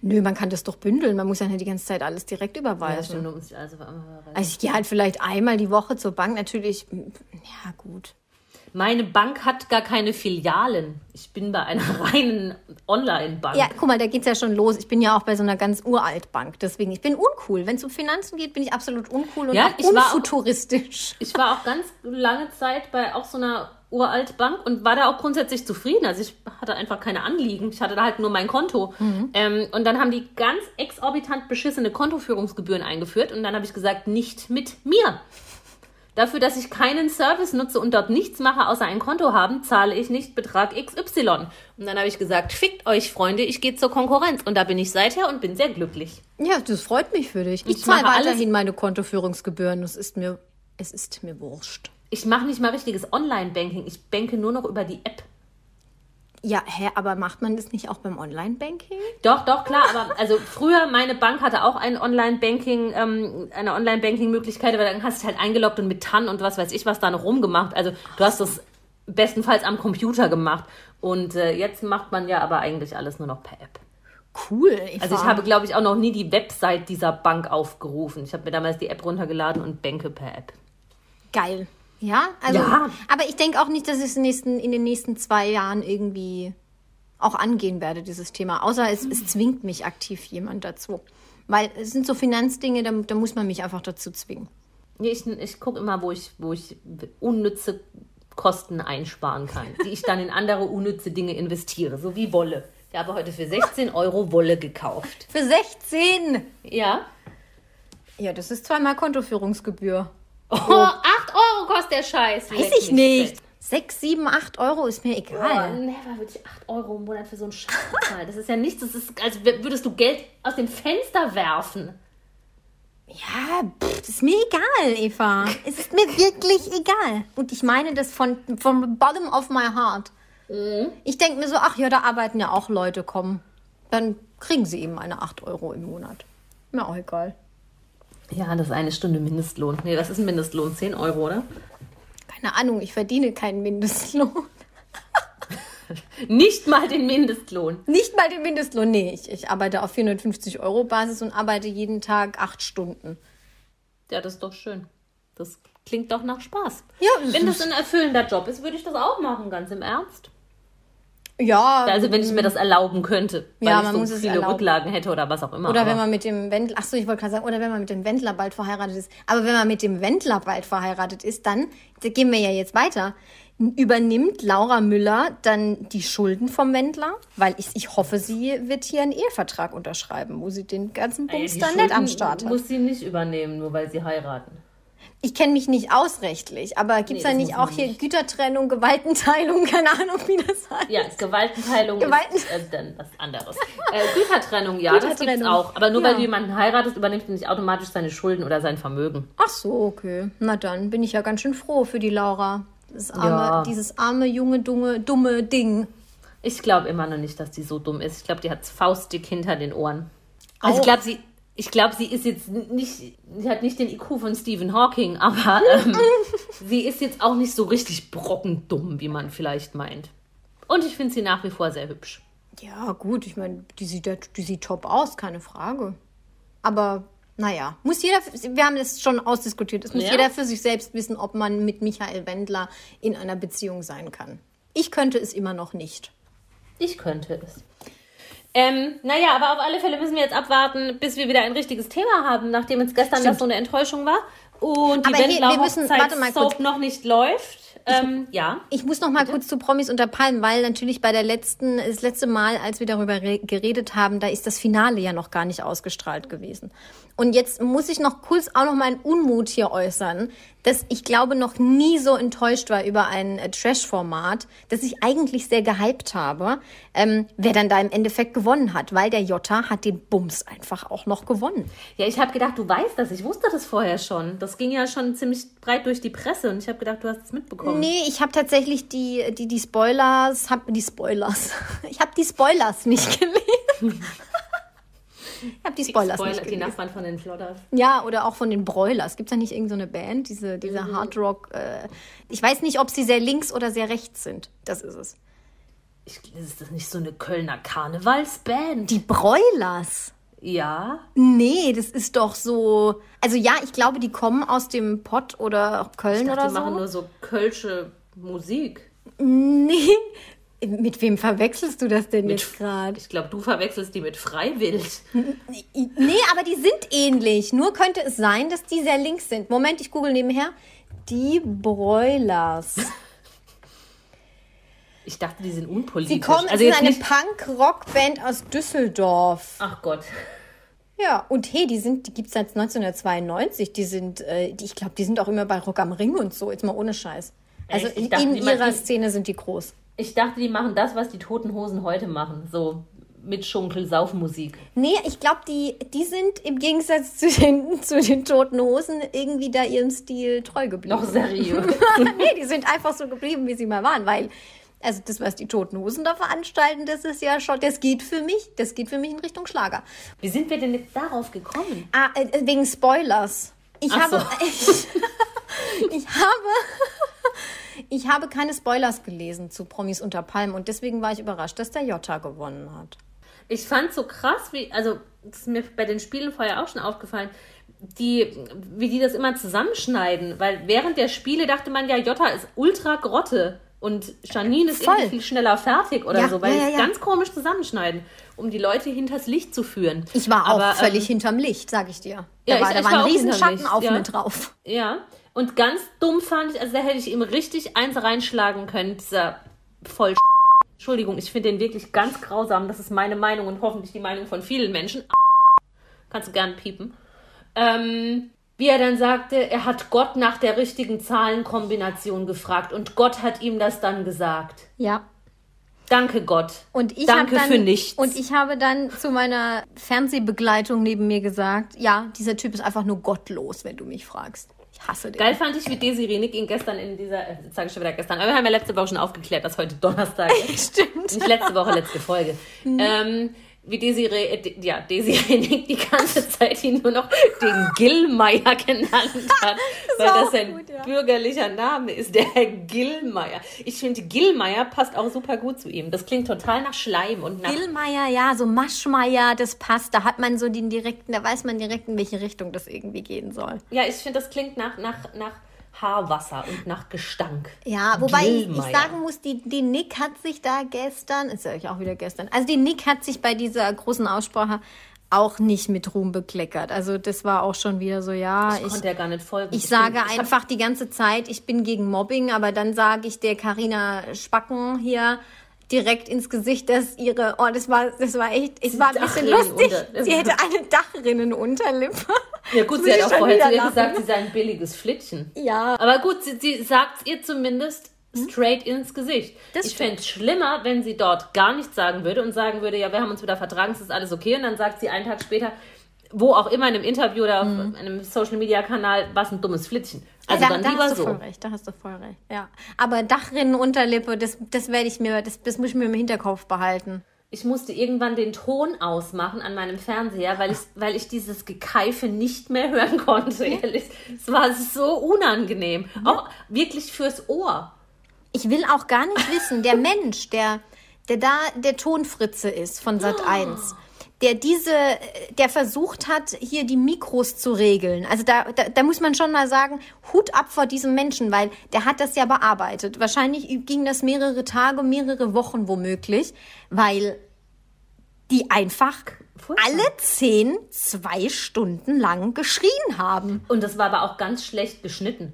Nö, man kann das doch bündeln. Man muss ja nicht die ganze Zeit alles direkt Ja, überweisen. stimmt, du musst also also ich gehe halt vielleicht einmal die Woche zur Bank. Natürlich, ja gut. Meine Bank hat gar keine Filialen. Ich bin bei einer [LAUGHS] reinen Online-Bank. Ja, guck mal, da geht's ja schon los. Ich bin ja auch bei so einer ganz uralt Bank. Deswegen, ich bin uncool. Wenn es um Finanzen geht, bin ich absolut uncool und Ja, ich war auch- unfuturistisch. Ich war auch ganz lange Zeit bei auch so einer Uraltbank und war da auch grundsätzlich zufrieden. Also ich hatte einfach keine Anliegen. Ich hatte da halt nur mein Konto. Ähm, und dann haben die ganz exorbitant beschissene Kontoführungsgebühren eingeführt. Und dann habe ich gesagt, nicht mit mir. Dafür, dass ich keinen Service nutze und dort nichts mache, außer ein Konto haben, zahle ich nicht Betrag XY. Und dann habe ich gesagt, fickt euch, Freunde, ich gehe zur Konkurrenz. Und da bin ich seither und bin sehr glücklich. Ja, das freut mich für dich. Ich, Ich zahle weiterhin meine Kontoführungsgebühren. Es ist mir, es ist mir wurscht. Ich mache nicht mal richtiges Online-Banking. Ich banke nur noch über die App. Ja, hä, aber macht man das nicht auch beim Online-Banking? Doch, doch, klar, aber also früher, meine Bank hatte auch ein Online-Banking, ähm, eine Online-Banking-Möglichkeit, aber dann hast du dich halt eingeloggt und mit TAN und was weiß ich was da noch rumgemacht. Also du hast das bestenfalls am Computer gemacht. Und äh, jetzt macht man ja aber eigentlich alles nur noch per App. Cool. Eva. Also ich habe, glaube ich, auch noch nie die Website dieser Bank aufgerufen. Ich habe mir damals die App runtergeladen und banke per App. Geil. Ja, also, Ja. aber ich denke auch nicht, dass ich es in, den nächsten, in den nächsten zwei Jahren irgendwie auch angehen werde, dieses Thema. Außer es, es zwingt mich aktiv jemand dazu. Weil es sind so Finanzdinge, da, da muss man mich einfach dazu zwingen. Ich ich gucke immer, wo ich, wo ich unnütze Kosten einsparen kann, die ich dann in andere unnütze Dinge investiere, so wie Wolle. Ich habe heute für 16 Euro Wolle gekauft. Für 16! Ja. Ja, das ist zweimal Kontoführungsgebühr. Oh, 8 Euro kostet der Scheiß. Weiß ich nicht. 6, 7, 8 Euro ist mir Oh, egal. never würde ich 8 Euro im Monat für so einen Scheiß bezahlen. Das ist ja nichts, das ist, als würdest du Geld aus dem Fenster werfen. Ja, pff, ist mir egal, Eva. Es ist mir wirklich egal. Und ich meine das von, the bottom of my heart. Ich denke mir so, ach ja, da arbeiten ja auch Leute, komm. Dann kriegen sie eben meine 8 Euro im Monat. Mir auch egal. Ja, das ist eine Stunde Mindestlohn. Nee, das ist ein Mindestlohn. 10 Euro, oder? Keine Ahnung, ich verdiene keinen Mindestlohn. Nicht mal den Mindestlohn. Nicht mal den Mindestlohn, nee. Ich, ich arbeite auf 450 Euro Basis und arbeite jeden Tag acht Stunden. Ja, das ist doch schön. Das klingt doch nach Spaß. Ja, Wenn das ein erfüllender Job ist, würde ich das auch machen, ganz im Ernst. Ja, Also wenn ich mir das erlauben könnte, weil Ja, ich man so muss es viele. Rücklagen hätte oder was auch immer. Oder aber- wenn man mit dem Wendler, ach so, ich wollte gerade sagen, oder wenn man mit dem Wendler bald verheiratet ist. Aber wenn man mit dem Wendler bald verheiratet ist, dann, da gehen wir ja jetzt weiter, übernimmt Laura Müller dann die Schulden vom Wendler? Weil ich, ich hoffe, sie wird hier einen Ehevertrag unterschreiben, wo sie den ganzen Bums dann nicht am Start hat. muss sie nicht übernehmen, nur weil sie heiraten. Ich kenne mich nicht ausrechtlich, aber gibt's Nee, da nicht auch hier nicht. Gütertrennung, Gewaltenteilung, [LAUGHS] keine Ahnung, wie das heißt? Ja, Gewaltenteilung Gewalten- ist äh, dann was anderes. Äh, Gütertrennung, ja, das gibt's Gütertrennung. auch. Aber nur Ja. weil du jemanden heiratest, übernimmst du nicht automatisch seine Schulden oder sein Vermögen. Ach so, okay. Na dann bin ich ja ganz schön froh für die Laura. Arme, Ja. Dieses arme, junge, dumme, dumme Ding. Ich glaube immer noch nicht, dass die so dumm ist. Ich glaube, die hat faustdick hinter den Ohren. Also ich glaube, sie, ich glaube, sie ist jetzt nicht, sie hat nicht den IQ von Stephen Hawking, aber ähm, [LAUGHS] sie ist jetzt auch nicht so richtig brockendumm, wie man vielleicht meint. Und ich finde sie nach wie vor sehr hübsch. Ja, gut, ich meine, die sieht, die sieht top aus, keine Frage. Aber naja, muss jeder, wir haben das schon ausdiskutiert, es muss Ja. jeder für sich selbst wissen, ob man mit Michael Wendler in einer Beziehung sein kann. Ich könnte es immer noch nicht. Ich könnte es. Ähm, naja, aber auf alle Fälle müssen wir jetzt abwarten, bis wir wieder ein richtiges Thema haben, nachdem jetzt gestern Stimmt. das so eine Enttäuschung war und die Wendler-Hochzeitssoap noch nicht läuft. Ähm, ja. Ich muss noch mal kurz zu Promis unter Palmen, weil natürlich bei der letzten, das letzte Mal, als wir darüber re- geredet haben, da ist das Finale ja noch gar nicht ausgestrahlt gewesen. Und jetzt muss ich noch kurz auch noch meinen Unmut hier äußern, dass ich glaube noch nie so enttäuscht war über ein äh, Trash-Format, dass ich eigentlich sehr gehypt habe, ähm, wer dann da im Endeffekt gewonnen hat, weil der Jota hat den Bums einfach auch noch gewonnen. Ja, ich habe gedacht, du weißt das. Ich wusste das vorher schon. Das ging ja schon ziemlich breit durch die Presse und ich habe gedacht, du hast es mitbekommen. Nee, ich habe tatsächlich die, die, die Spoilers, hab, die Spoilers, [LAUGHS] ich habe die Spoilers nicht [LAUGHS] gelesen. [LAUGHS] Ich habe die Spoilers Spoiler, nicht die. Nachbarn von den Flodders. Ja, oder auch von den Broilers. Gibt es da nicht irgendeine so eine Band, diese, diese Mhm. Hardrock? Äh, ich weiß nicht, ob sie sehr links oder sehr rechts sind. Das ist es. Ich, ist das nicht so eine Kölner Karnevalsband? Die Broilers? ja. Nee, das ist doch so. Also ja, ich glaube, die kommen aus dem Pott oder Köln Ich dachte, oder die so. machen nur so kölsche Musik. nee. Mit wem verwechselst du das denn jetzt gerade? Ich glaube, du verwechselst die mit Freiwild. Nee, aber die sind ähnlich. Nur könnte es sein, dass die sehr links sind. Moment, ich google nebenher. Die Broilers. Ich dachte, die sind unpolitisch. Sie kommen, also es ist jetzt eine nicht. Punk-Rock-Band aus Düsseldorf. Ach Gott. Ja, und hey, die sind, die gibt's seit 1992. Die sind, äh, die, ich glaube, die sind auch immer bei Rock am Ring und so. Jetzt mal ohne Scheiß. Also Echt? In, dachte, in ihrer Szene sind die groß. Ich dachte, die machen das, was die Toten Hosen heute machen. So mit Schunkel-Saufmusik. Nee, ich glaube, die, die sind im Gegensatz zu den, [LAUGHS] zu den Toten Hosen irgendwie da ihrem Stil treu geblieben. Noch seriös. [LAUGHS] nee, die sind einfach so geblieben, wie sie mal waren, weil, also das, was die Toten Hosen da veranstalten, das ist ja schon, das geht für mich, das geht für mich in Richtung Schlager. Wie sind wir denn jetzt darauf gekommen? Ah, äh, wegen Spoilers. Ich Ach habe, so. ich, [LAUGHS] ich habe, ich habe keine Spoilers gelesen zu Promis unter Palmen und deswegen war ich überrascht, dass der Jota gewonnen hat. Ich fand so krass, wie, also, das ist mir bei den Spielen vorher auch schon aufgefallen, die, wie die das immer zusammenschneiden. Weil während der Spiele dachte man ja, Jota ist ultra Grotte und Janine ist Voll. irgendwie viel schneller fertig oder Ja, so, weil ja, die ja, es ja. ganz komisch zusammenschneiden, um die Leute hinters Licht zu führen. Ich war auch Aber, völlig ähm, hinterm Licht, sag ich dir. Da, Ja, war, ich- da ich war ein auch riesen hinterm Schatten Licht, auf mir drauf. Ja, und ganz dumm fand ich, also da hätte ich ihm richtig eins reinschlagen können, dieser voll Entschuldigung, ich finde den wirklich ganz grausam. Das ist meine Meinung und hoffentlich die Meinung von vielen Menschen. Kannst du gern piepen. Ähm, wie er dann sagte, er hat Gott nach der richtigen Zahlenkombination gefragt und Gott hat ihm das dann gesagt. Ja. Danke Gott. Und ich Danke dann, für nichts. Und ich habe dann zu meiner Fernsehbegleitung neben mir gesagt, ja, dieser Typ ist einfach nur gottlos, wenn du mich fragst. Ich hasse den. Geil fand ich, wie Desiree Nick ihn gestern in dieser, äh, sage ich schon wieder gestern, aber wir haben ja letzte Woche schon aufgeklärt, dass heute Donnerstag [LAUGHS] ist. Stimmt. Nicht letzte Woche, letzte Folge. Ähm, wie Desiree, äh, ja, Desiree [LAUGHS] die ganze Zeit ihn nur noch den Gillmeier genannt [LAUGHS] hat, weil auch das sein gut, ja. bürgerlicher Name ist, der Herr Gillmeier. Ich finde, Gillmeier passt auch super gut zu ihm. Das klingt total nach Schleim und nach Gillmeier, ja, so Maschmeier, das passt. Da hat man so den direkten, da weiß man direkt, in welche Richtung das irgendwie gehen soll. Ja, ich finde, das klingt nach, nach, nach Haarwasser und nach Gestank. Ja, wobei ich, ich sagen muss, die, die Nick hat sich da gestern, ist ja auch wieder gestern, also die Nick hat sich bei dieser großen Aussprache auch nicht mit Ruhm bekleckert. Also das war auch schon wieder so, ja, Ich ich, konnte ja gar nicht folgen. ich sage bin- ich einfach die ganze Zeit, ich bin gegen Mobbing, aber dann sage ich der Karina Spacken hier direkt ins Gesicht, dass ihre, oh, das war, das war echt, es war ein bisschen lustig. Dachrinnenunter- Sie hätte eine Dachrinnenunterlippe. Ja gut, [LAUGHS] sie hat auch vorher zu ihr gesagt, sie sei ein billiges Flittchen. Ja, Aber gut, sie, sie sagt ihr zumindest straight ins Gesicht. Hm? Das ich fände es schlimmer, wenn sie dort gar nichts sagen würde und sagen würde, ja, wir haben uns wieder vertragen, es ist alles okay. Und dann sagt sie einen Tag später, wo auch immer in einem Interview oder auf einem Social-Media-Kanal, was ein dummes Flittchen. Also da, dann da lieber hast du so. voll recht, da hast du voll recht. Ja. Aber Dachrinnenunterlippe, das, das werde ich mir, das, das muss ich mir im Hinterkopf behalten. Ich musste irgendwann den Ton ausmachen an meinem Fernseher, weil ich, weil ich dieses Gekeife nicht mehr [LAUGHS] hören konnte, ehrlich. Es war so unangenehm. Auch wirklich fürs Ohr. Ich will auch gar nicht wissen, der [LAUGHS] Mensch, der, der da der Tonfritze ist von Sat 1, der diese, der versucht hat, hier die Mikros zu regeln. Also da, da, da muss man schon mal sagen, Hut ab vor diesem Menschen, weil der hat das ja bearbeitet. Wahrscheinlich ging das mehrere Tage, mehrere Wochen womöglich, weil die einfach alle zehn zwei Stunden lang geschrien haben. Und das war aber auch ganz schlecht geschnitten.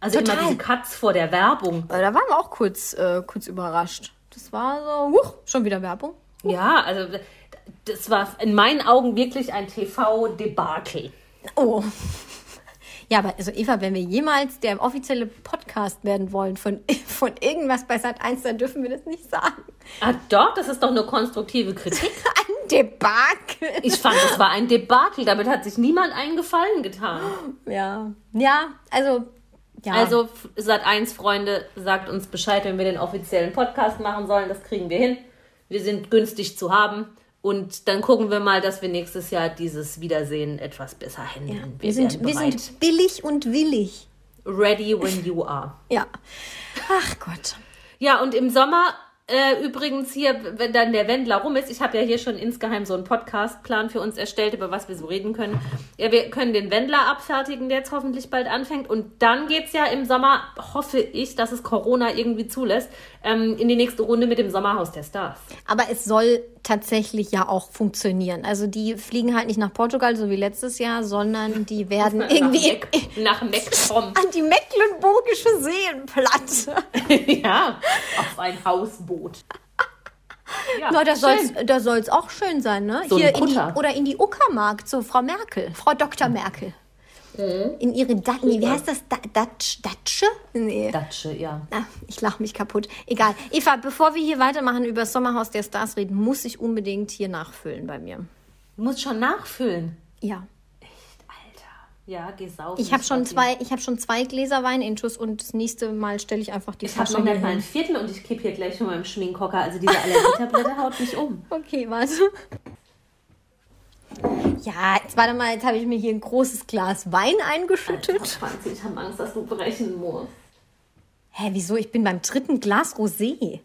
Also Total. immer diese Cuts vor der Werbung. Da waren wir auch kurz, äh, kurz überrascht. Das war so, huch, schon wieder Werbung. Ja, also das war in meinen Augen wirklich ein TV-Debakel. Oh. Ja, aber also Eva, wenn wir jemals der offizielle Podcast werden wollen von, [LAUGHS] von irgendwas bei Sat 1, dann dürfen wir das nicht sagen. Ah, doch, das ist doch nur konstruktive Kritik. [LAUGHS] Ein Debakel. Ich fand, das war ein Debakel. Damit hat sich niemand einen Gefallen getan. Ja. Ja, also. Ja. Also, Sat 1 Freunde, sagt uns Bescheid, wenn wir den offiziellen Podcast machen sollen. Das kriegen wir hin. Wir sind günstig zu haben. Und dann gucken wir mal, dass wir nächstes Jahr dieses Wiedersehen etwas besser handeln. wir, sind, wir sind billig und willig. ready when you are. [LAUGHS] Ja. Ach Gott. Ja, und im Sommer äh, übrigens hier, wenn dann der Wendler rum ist, ich habe ja hier schon insgeheim so einen Podcastplan für uns erstellt, über was wir so reden können. Ja, wir können den Wendler abfertigen, der jetzt hoffentlich bald anfängt. Und dann geht's ja im Sommer, hoffe ich, dass es Corona irgendwie zulässt, ähm, in die nächste Runde mit dem Sommerhaus der Stars. Aber es soll tatsächlich ja auch funktionieren. Also die fliegen halt nicht nach Portugal, so wie letztes Jahr, sondern die werden irgendwie [LAUGHS] Nach, Meck, nach Mecktom. an die Mecklenburgische Seenplatte. [LAUGHS] ja, auf ein Hausboot. Ja, Na, da da soll's auch schön sein, ne? So Hier in die, oder in die Uckermark zu Frau Merkel, Frau Dr. Merkel. Mhm. In ihre Da- nee, wie heißt das? Da Datsch, Datsche? Nee. Datsche, ja. Ah, ich lache mich kaputt. Egal. Eva, bevor wir hier weitermachen über das Sommerhaus der Stars reden, muss ich unbedingt hier nachfüllen bei mir. Du musst schon nachfüllen. Ja. Alter. Ja, geh saufen. Ich habe schon zwei, ich habe schon zwei Gläser Wein intus und das nächste Mal stelle ich einfach die Ich habe noch hier nicht mal ein. Viertel und ich kipp hier gleich schon mal im Schminkhocker. Also diese Allergietablette [LAUGHS] haut mich um. Okay, warte. Ja, jetzt warte mal, jetzt habe ich mir hier ein großes Glas Wein eingeschüttet. Franzi, ich habe Angst, dass du brechen musst. Hä, wieso? Ich bin beim dritten Glas Rosé.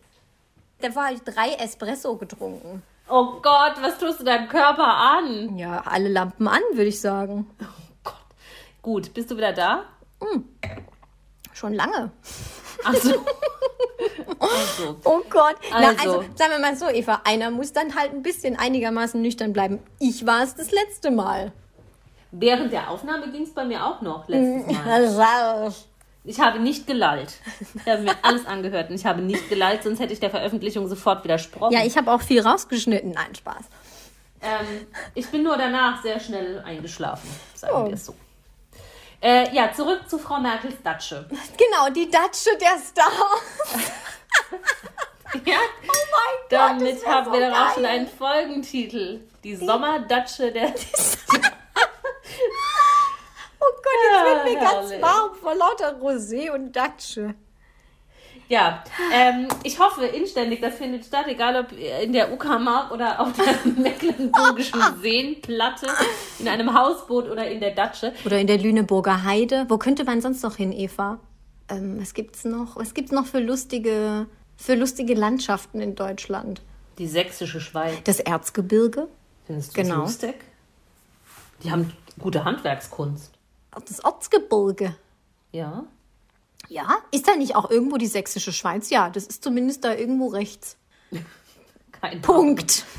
Davor habe ich drei Espresso getrunken. Oh Gott, was tust du deinem Körper an? Ja, alle Lampen an, würde ich sagen. Gott. Gut, bist du wieder da? Schon lange. Achso. also. Oh Gott. Na, Also. also, sagen wir mal so, Eva, einer muss dann halt ein bisschen einigermaßen nüchtern bleiben. Ich war es das letzte Mal. Während der Aufnahme ging es bei mir auch noch letztes Mal. [LAUGHS] Also, Ich habe nicht gelallt. Ich habe mir alles angehört und ich habe nicht gelallt, sonst hätte ich der Veröffentlichung sofort widersprochen. Ja, ich habe auch viel rausgeschnitten. Nein, Spaß. Ähm, ich bin nur danach sehr schnell eingeschlafen, sagen Oh. wir es so. Äh, ja, zurück zu Frau Merkels Datsche. [LAUGHS] Genau, die Datsche der Stars. Ja, Oh mein Gott, damit haben so wir dann auch schon einen Folgentitel. Die Sommerdatsche der. [LAUGHS] Oh Gott, jetzt wird mir Ja, ganz herrlich. warm vor lauter Rosé und Datsche. Ja, ähm, ich hoffe inständig, das findet statt, egal ob in der Uckermark oder auf der [LAUGHS] mecklenburgischen Seenplatte, in einem Hausboot oder in der Datsche. Oder in der Lüneburger Heide. Wo könnte man sonst noch hin, Eva? Ähm, was gibt's noch? Was gibt's noch für lustige, für lustige Landschaften in Deutschland? Die sächsische Schweiz. Das Erzgebirge, Findest du Genau. das lustig? Die haben gute Handwerkskunst. das Erzgebirge. Ja. Ja, ist da nicht auch irgendwo die sächsische Schweiz? Ja, das ist zumindest da irgendwo rechts. [LAUGHS] Kein Punkt. [LAUGHS]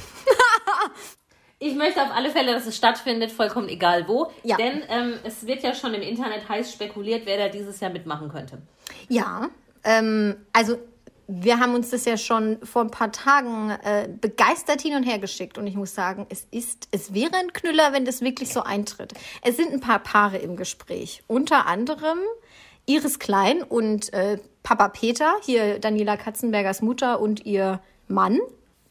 Ich möchte auf alle Fälle, dass es stattfindet, vollkommen egal wo. Ja. Denn ähm, es wird ja schon im Internet heiß spekuliert, wer da dieses Jahr mitmachen könnte. Ja, ähm, also wir haben uns das ja schon vor ein paar Tagen äh, begeistert hin und her geschickt und ich muss sagen, es ist, es wäre ein Knüller, wenn das wirklich so eintritt. Es sind ein paar Paare im Gespräch, unter anderem Iris Klein und äh, Papa Peter, hier Daniela Katzenbergers Mutter und ihr Mann.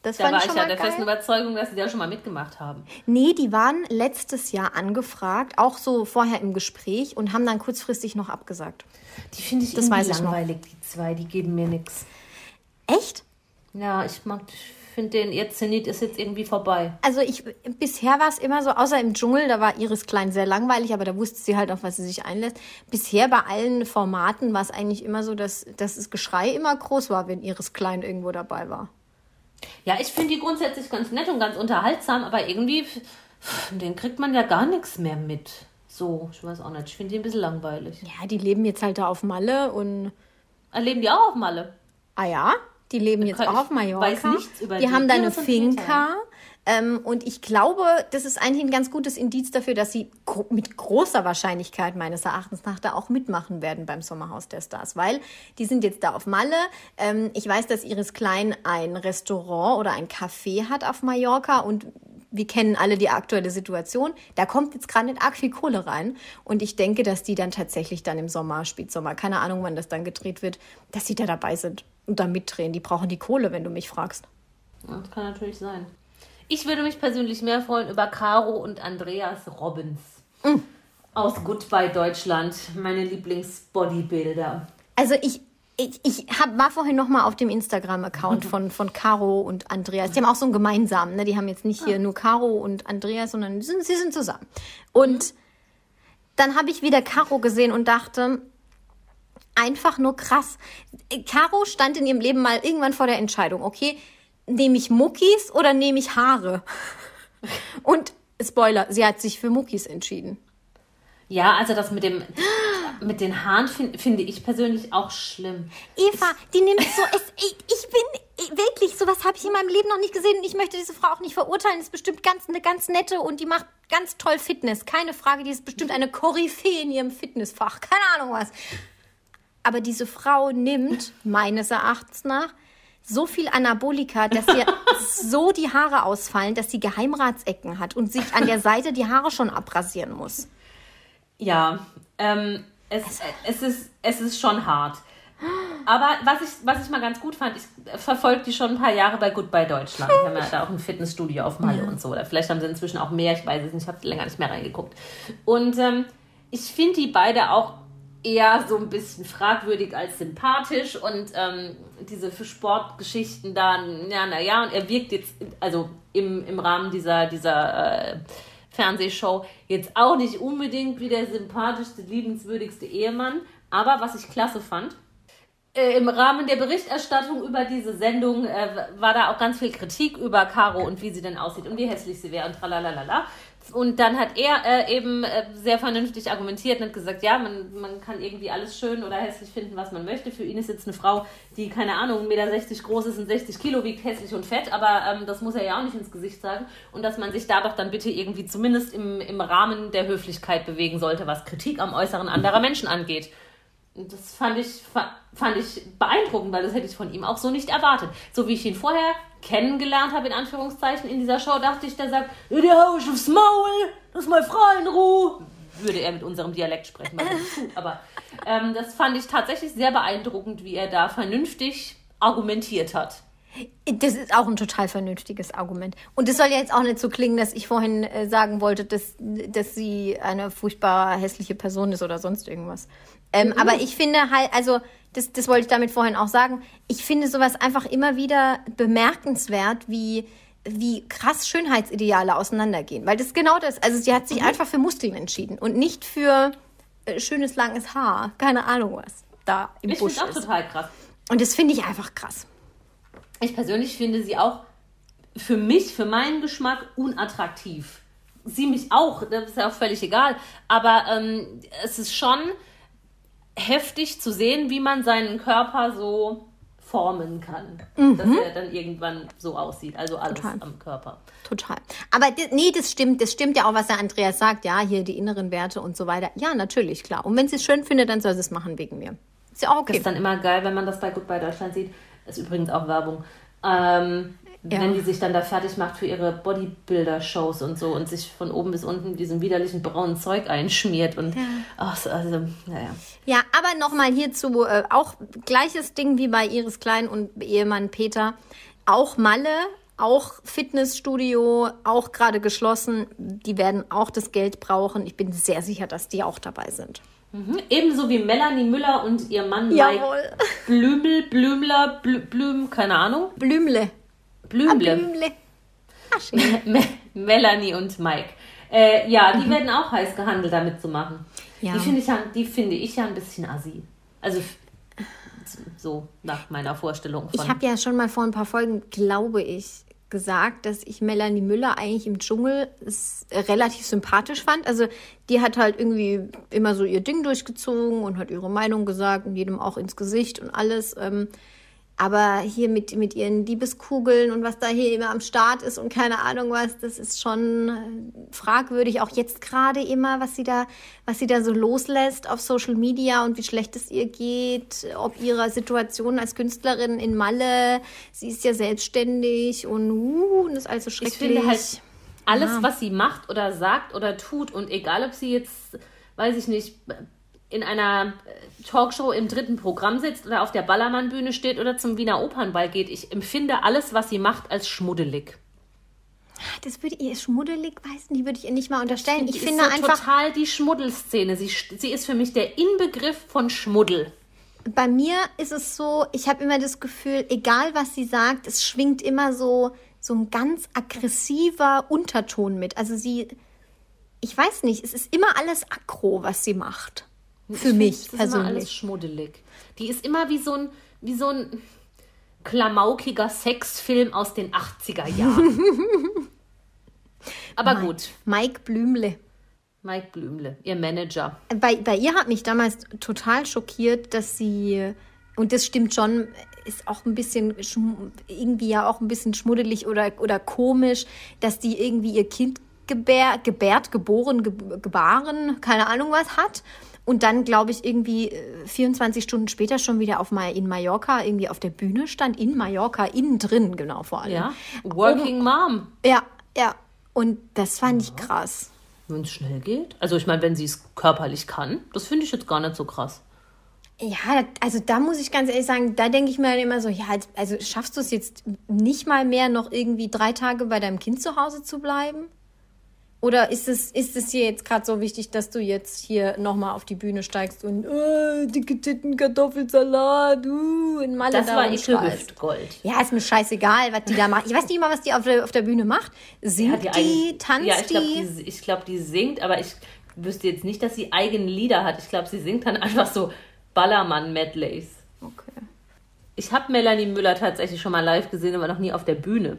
Das Da fand war ich ja der geil. festen Überzeugung, dass sie da schon mal mitgemacht haben. Nee, die waren letztes Jahr angefragt, auch so vorher im Gespräch und haben dann kurzfristig noch abgesagt. Die finde ich Das irgendwie weiß ich noch. langweilig, die zwei, die geben mir nichts. Echt? Ja, ich mag, ich finde den, ihr Zenit ist jetzt irgendwie vorbei. Also ich bisher war es immer so, außer im Dschungel, da war Iris Klein sehr langweilig, aber da wusste sie halt auf was sie sich einlässt. Bisher bei allen Formaten war es eigentlich immer so, dass, dass das Geschrei immer groß war, wenn Iris Klein irgendwo dabei war. Ja, ich finde die grundsätzlich ganz nett und ganz unterhaltsam, aber irgendwie, den kriegt man ja gar nichts mehr mit. So, ich weiß auch nicht, ich finde die ein bisschen langweilig. Ja, die leben jetzt halt da auf Malle und Erleben die auch auf Malle? ah ja, die leben jetzt auch auf Mallorca. die die. haben da eine Finca. Ähm, und ich glaube, das ist eigentlich ein ganz gutes Indiz dafür, dass sie gro mit großer Wahrscheinlichkeit meines Erachtens nach da auch mitmachen werden beim Sommerhaus der Stars, weil die sind jetzt da auf Malle. Ähm, ich weiß, dass Iris Klein ein Restaurant oder ein Café hat auf Mallorca und wir kennen alle die aktuelle Situation. Da kommt jetzt gerade nicht arg viel Kohle rein. Und ich denke, dass die dann tatsächlich dann im Sommer, Spätsommer, keine Ahnung, wann das dann gedreht wird, dass sie da dabei sind und da mitdrehen. Die brauchen die Kohle, wenn du mich fragst. Ja, Das kann natürlich sein. Ich würde mich persönlich mehr freuen über Caro und Andreas Robbins. Mm. Aus Goodbye Deutschland, meine Lieblingsbodybuilder. Also ich, ich, ich hab, war vorhin noch mal auf dem Instagram-Account von, von Caro und Andreas. Die haben auch so einen gemeinsamen, ne? Die haben jetzt nicht hier nur Caro und Andreas, sondern sie sind, sie sind zusammen. Und dann habe ich wieder Caro gesehen und dachte, einfach nur krass. Caro stand in ihrem Leben mal irgendwann vor der Entscheidung, okay, nehme ich Muckis oder nehme ich Haare? [LAUGHS] Und Spoiler, sie hat sich für Muckis entschieden. Ja, also das mit dem mit den Haaren find, finde ich persönlich auch schlimm. Eva, die nimmt so, es, ich, ich bin ich, wirklich, sowas habe ich in meinem Leben noch nicht gesehen und ich möchte diese Frau auch nicht verurteilen. Ist bestimmt ganz eine ganz nette und die macht ganz toll Fitness. Keine Frage, die ist bestimmt eine Koryphäe in ihrem Fitnessfach. [LAUGHS] Keine Ahnung was. Aber diese Frau nimmt, meines Erachtens nach, so viel Anabolika, dass ihr [LAUGHS] so die Haare ausfallen, dass sie Geheimratsecken hat und sich an der Seite die Haare schon abrasieren muss. Ja, ähm, es, es, ist, es ist schon hart. Aber was ich, was ich mal ganz gut fand, ich verfolge die schon ein paar Jahre bei Goodbye Deutschland. Die haben ja da auch ein Fitnessstudio auf Malle und so. Oder vielleicht haben sie inzwischen auch mehr, ich weiß es nicht, ich habe länger nicht mehr reingeguckt. Und ähm, ich finde die beide auch eher so ein bisschen fragwürdig als sympathisch und ähm, diese für Sportgeschichten da, ja, naja, und er wirkt jetzt, also im, im Rahmen dieser, dieser äh, Fernsehshow jetzt auch nicht unbedingt wie der sympathischste, liebenswürdigste Ehemann. Aber was ich klasse fand, äh, im Rahmen der Berichterstattung über diese Sendung äh, war da auch ganz viel Kritik über Caro und wie sie denn aussieht und wie hässlich sie wäre und tralalala. Und dann hat er äh, eben äh, sehr vernünftig argumentiert und hat gesagt, ja, man, man kann irgendwie alles schön oder hässlich finden, was man möchte. Für ihn ist jetzt eine Frau, die, keine Ahnung, 1,60 Meter groß ist und 60 Kilo wiegt, hässlich und fett, aber ähm, das muss er ja auch nicht ins Gesicht sagen. Und dass man sich da doch dann bitte irgendwie zumindest im, im Rahmen der Höflichkeit bewegen sollte, was Kritik am Äußeren anderer Menschen angeht. Das fand ich, fa- fand ich beeindruckend, weil das hätte ich von ihm auch so nicht erwartet. So wie ich ihn vorher kennengelernt habe, in Anführungszeichen, in dieser Show, dachte ich, der sagt, ja, der hau ich aufs Maul, lass mal frei in Ruhe. Würde er mit unserem Dialekt sprechen, nicht tut. Aber ähm, das fand ich tatsächlich sehr beeindruckend, wie er da vernünftig argumentiert hat. Das ist auch ein total vernünftiges Argument. Und es soll ja jetzt auch nicht so klingen, dass ich vorhin äh, sagen wollte, dass, dass sie eine furchtbar hässliche Person ist oder sonst irgendwas. Ähm, Aber ich finde halt, also das, das wollte ich damit vorhin auch sagen, ich finde sowas einfach immer wieder bemerkenswert, wie, wie krass Schönheitsideale auseinandergehen. Weil das ist genau das. Also sie hat sich einfach für Muskeln entschieden und nicht für äh, schönes langes Haar. Keine Ahnung was da im Ich Busch finde es auch ist. total krass. Und das finde ich einfach krass. Ich persönlich finde sie auch für mich, für meinen Geschmack unattraktiv. Sie mich auch, das ist ja auch völlig egal. Aber ähm, es ist schon heftig zu sehen, wie man seinen Körper so formen kann, dass er dann irgendwann so aussieht. Also alles Total. am Körper. Total. Aber nee, das stimmt. Das stimmt ja auch, was der Andreas sagt. Ja, hier die inneren Werte und so weiter. Ja, natürlich, klar. Und wenn sie es schön findet, dann soll sie es machen wegen mir. Ist ja auch Das okay. ist dann immer geil, wenn man das bei Goodbye Deutschland sieht. Ist übrigens auch Werbung. Ähm, Ja. Wenn die sich dann da fertig macht für ihre Bodybuilder-Shows und so und sich von oben bis unten mit diesem widerlichen braunen Zeug einschmiert und ach, so, also, naja. Ja, aber nochmal hierzu, äh, auch gleiches Ding wie bei Iris Klein und Ehemann Peter. Auch Malle, auch Fitnessstudio, auch gerade geschlossen. Die werden auch das Geld brauchen. Ich bin sehr sicher, dass die auch dabei sind. Mhm. Ebenso wie Melanie Müller und ihr Mann Jawohl. Mike Blümel, Blümler, Blü, Blüm, keine Ahnung. Blümle. Blümle. Blümle. Ah. [LAUGHS] Me Melanie und Mike. Äh, ja, die werden auch heiß gehandelt, damit zu machen. Ja. Die finde ich, ja- die finde ich ja ein bisschen assi. Also so nach meiner Vorstellung von. Ich habe ja schon mal vor ein paar Folgen, glaube ich, gesagt, dass ich Melanie Müller eigentlich im Dschungel s- relativ sympathisch fand. Also die hat halt irgendwie immer so ihr Ding durchgezogen und hat ihre Meinung gesagt und jedem auch ins Gesicht und alles. Ähm, aber hier mit, mit ihren Liebeskugeln und was da hier immer am Start ist und keine Ahnung was, das ist schon äh, fragwürdig. Auch jetzt gerade immer, was sie da, was sie da so loslässt auf Social Media und wie schlecht es ihr geht, ob ihrer Situation als Künstlerin in Malle. Sie ist ja selbstständig und, uh, und das ist also schrecklich. ich finde halt alles, was sie macht oder sagt oder tut und egal, ob sie jetzt, weiß ich nicht, in einer äh, Talkshow im dritten Programm sitzt oder auf der Ballermann-Bühne steht oder zum Wiener Opernball geht, ich empfinde alles, was sie macht, als schmuddelig. das würde ihr schmuddelig, weiß nicht, würde ich ihr nicht mal unterstellen. Ich Die finde so einfach, total die Schmuddelszene. Sie, sie ist für mich der Inbegriff von Schmuddel. bei mir ist es so, ich habe immer das Gefühl, egal was sie sagt, es schwingt immer so, so ein ganz aggressiver Unterton mit. Also sie, ich weiß nicht, es ist immer alles aggro, was sie macht. Für mich Das ist immer alles persönlich. schmuddelig. Die ist immer wie so ein, wie so ein klamaukiger Sexfilm aus den 80er Jahren. [LAUGHS] Aber gut, Mike Blümle. Mike Blümle, ihr Manager. Bei, bei ihr hat mich damals total schockiert, dass sie, und das stimmt schon, ist auch ein bisschen, irgendwie ja auch ein bisschen schmuddelig oder, oder komisch, dass die irgendwie ihr Kind gebär, gebärt, geboren, ge, gebaren, keine Ahnung was hat. Und dann, glaube ich, irgendwie äh, 24 Stunden später schon wieder auf in Mallorca irgendwie auf der Bühne stand, in Mallorca, innen drin, genau vor allem. Ja, Working Mom, ja, ja. Und das fand ich krass. wenn es schnell geht. Also ich meine, wenn sie es körperlich kann, das finde ich jetzt gar nicht so krass. Ja, also da muss ich ganz ehrlich sagen, da denke ich mir dann immer so, ja, also schaffst du es jetzt nicht mal mehr, noch irgendwie drei Tage bei deinem Kind zu Hause zu bleiben? Oder ist es, ist es hier jetzt gerade so wichtig, dass du jetzt hier nochmal auf die Bühne steigst und äh, dicke Titten, Kartoffelsalat, uh, in Malle Das da war? Ekelhüftgold. Ja, ist mir scheißegal, was die da macht. Ich weiß nicht mal, was die auf der, auf der Bühne macht. Singt die, eigen- tanzt ja, ich glaube, die? die, ich glaub, die singt, aber ich wüsste jetzt nicht, dass sie eigene Lieder hat. Ich glaube, sie singt dann einfach so Ballermann-Medleys. Okay. Ich habe Melanie Müller tatsächlich schon mal live gesehen, aber noch nie auf der Bühne.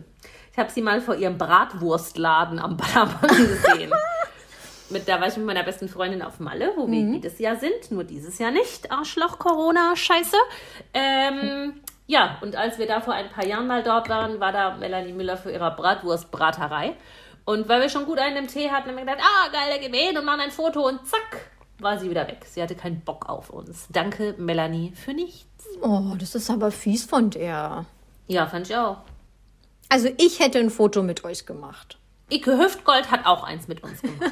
Ich habe sie mal vor ihrem Bratwurstladen am Ballermann gesehen. [LAUGHS] mit, da war ich mit meiner besten Freundin auf Malle, wo wir jedes Jahr sind, nur dieses Jahr nicht. Arschloch, Corona, Scheiße. Ähm, ja, und als wir da vor ein paar Jahren mal dort waren, war da Melanie Müller für ihre Bratwurstbraterei. Und weil wir schon gut einen im Tee hatten, haben wir gedacht, ah, geil, da gehen wir hin und machen ein Foto und zack, war sie wieder weg. Sie hatte keinen Bock auf uns. Danke, Melanie, für nichts. Oh, das ist aber fies von der. Ja, fand ich auch. Also ich hätte ein Foto mit euch gemacht. Ike Hüftgold hat auch eins mit uns gemacht. [LAUGHS]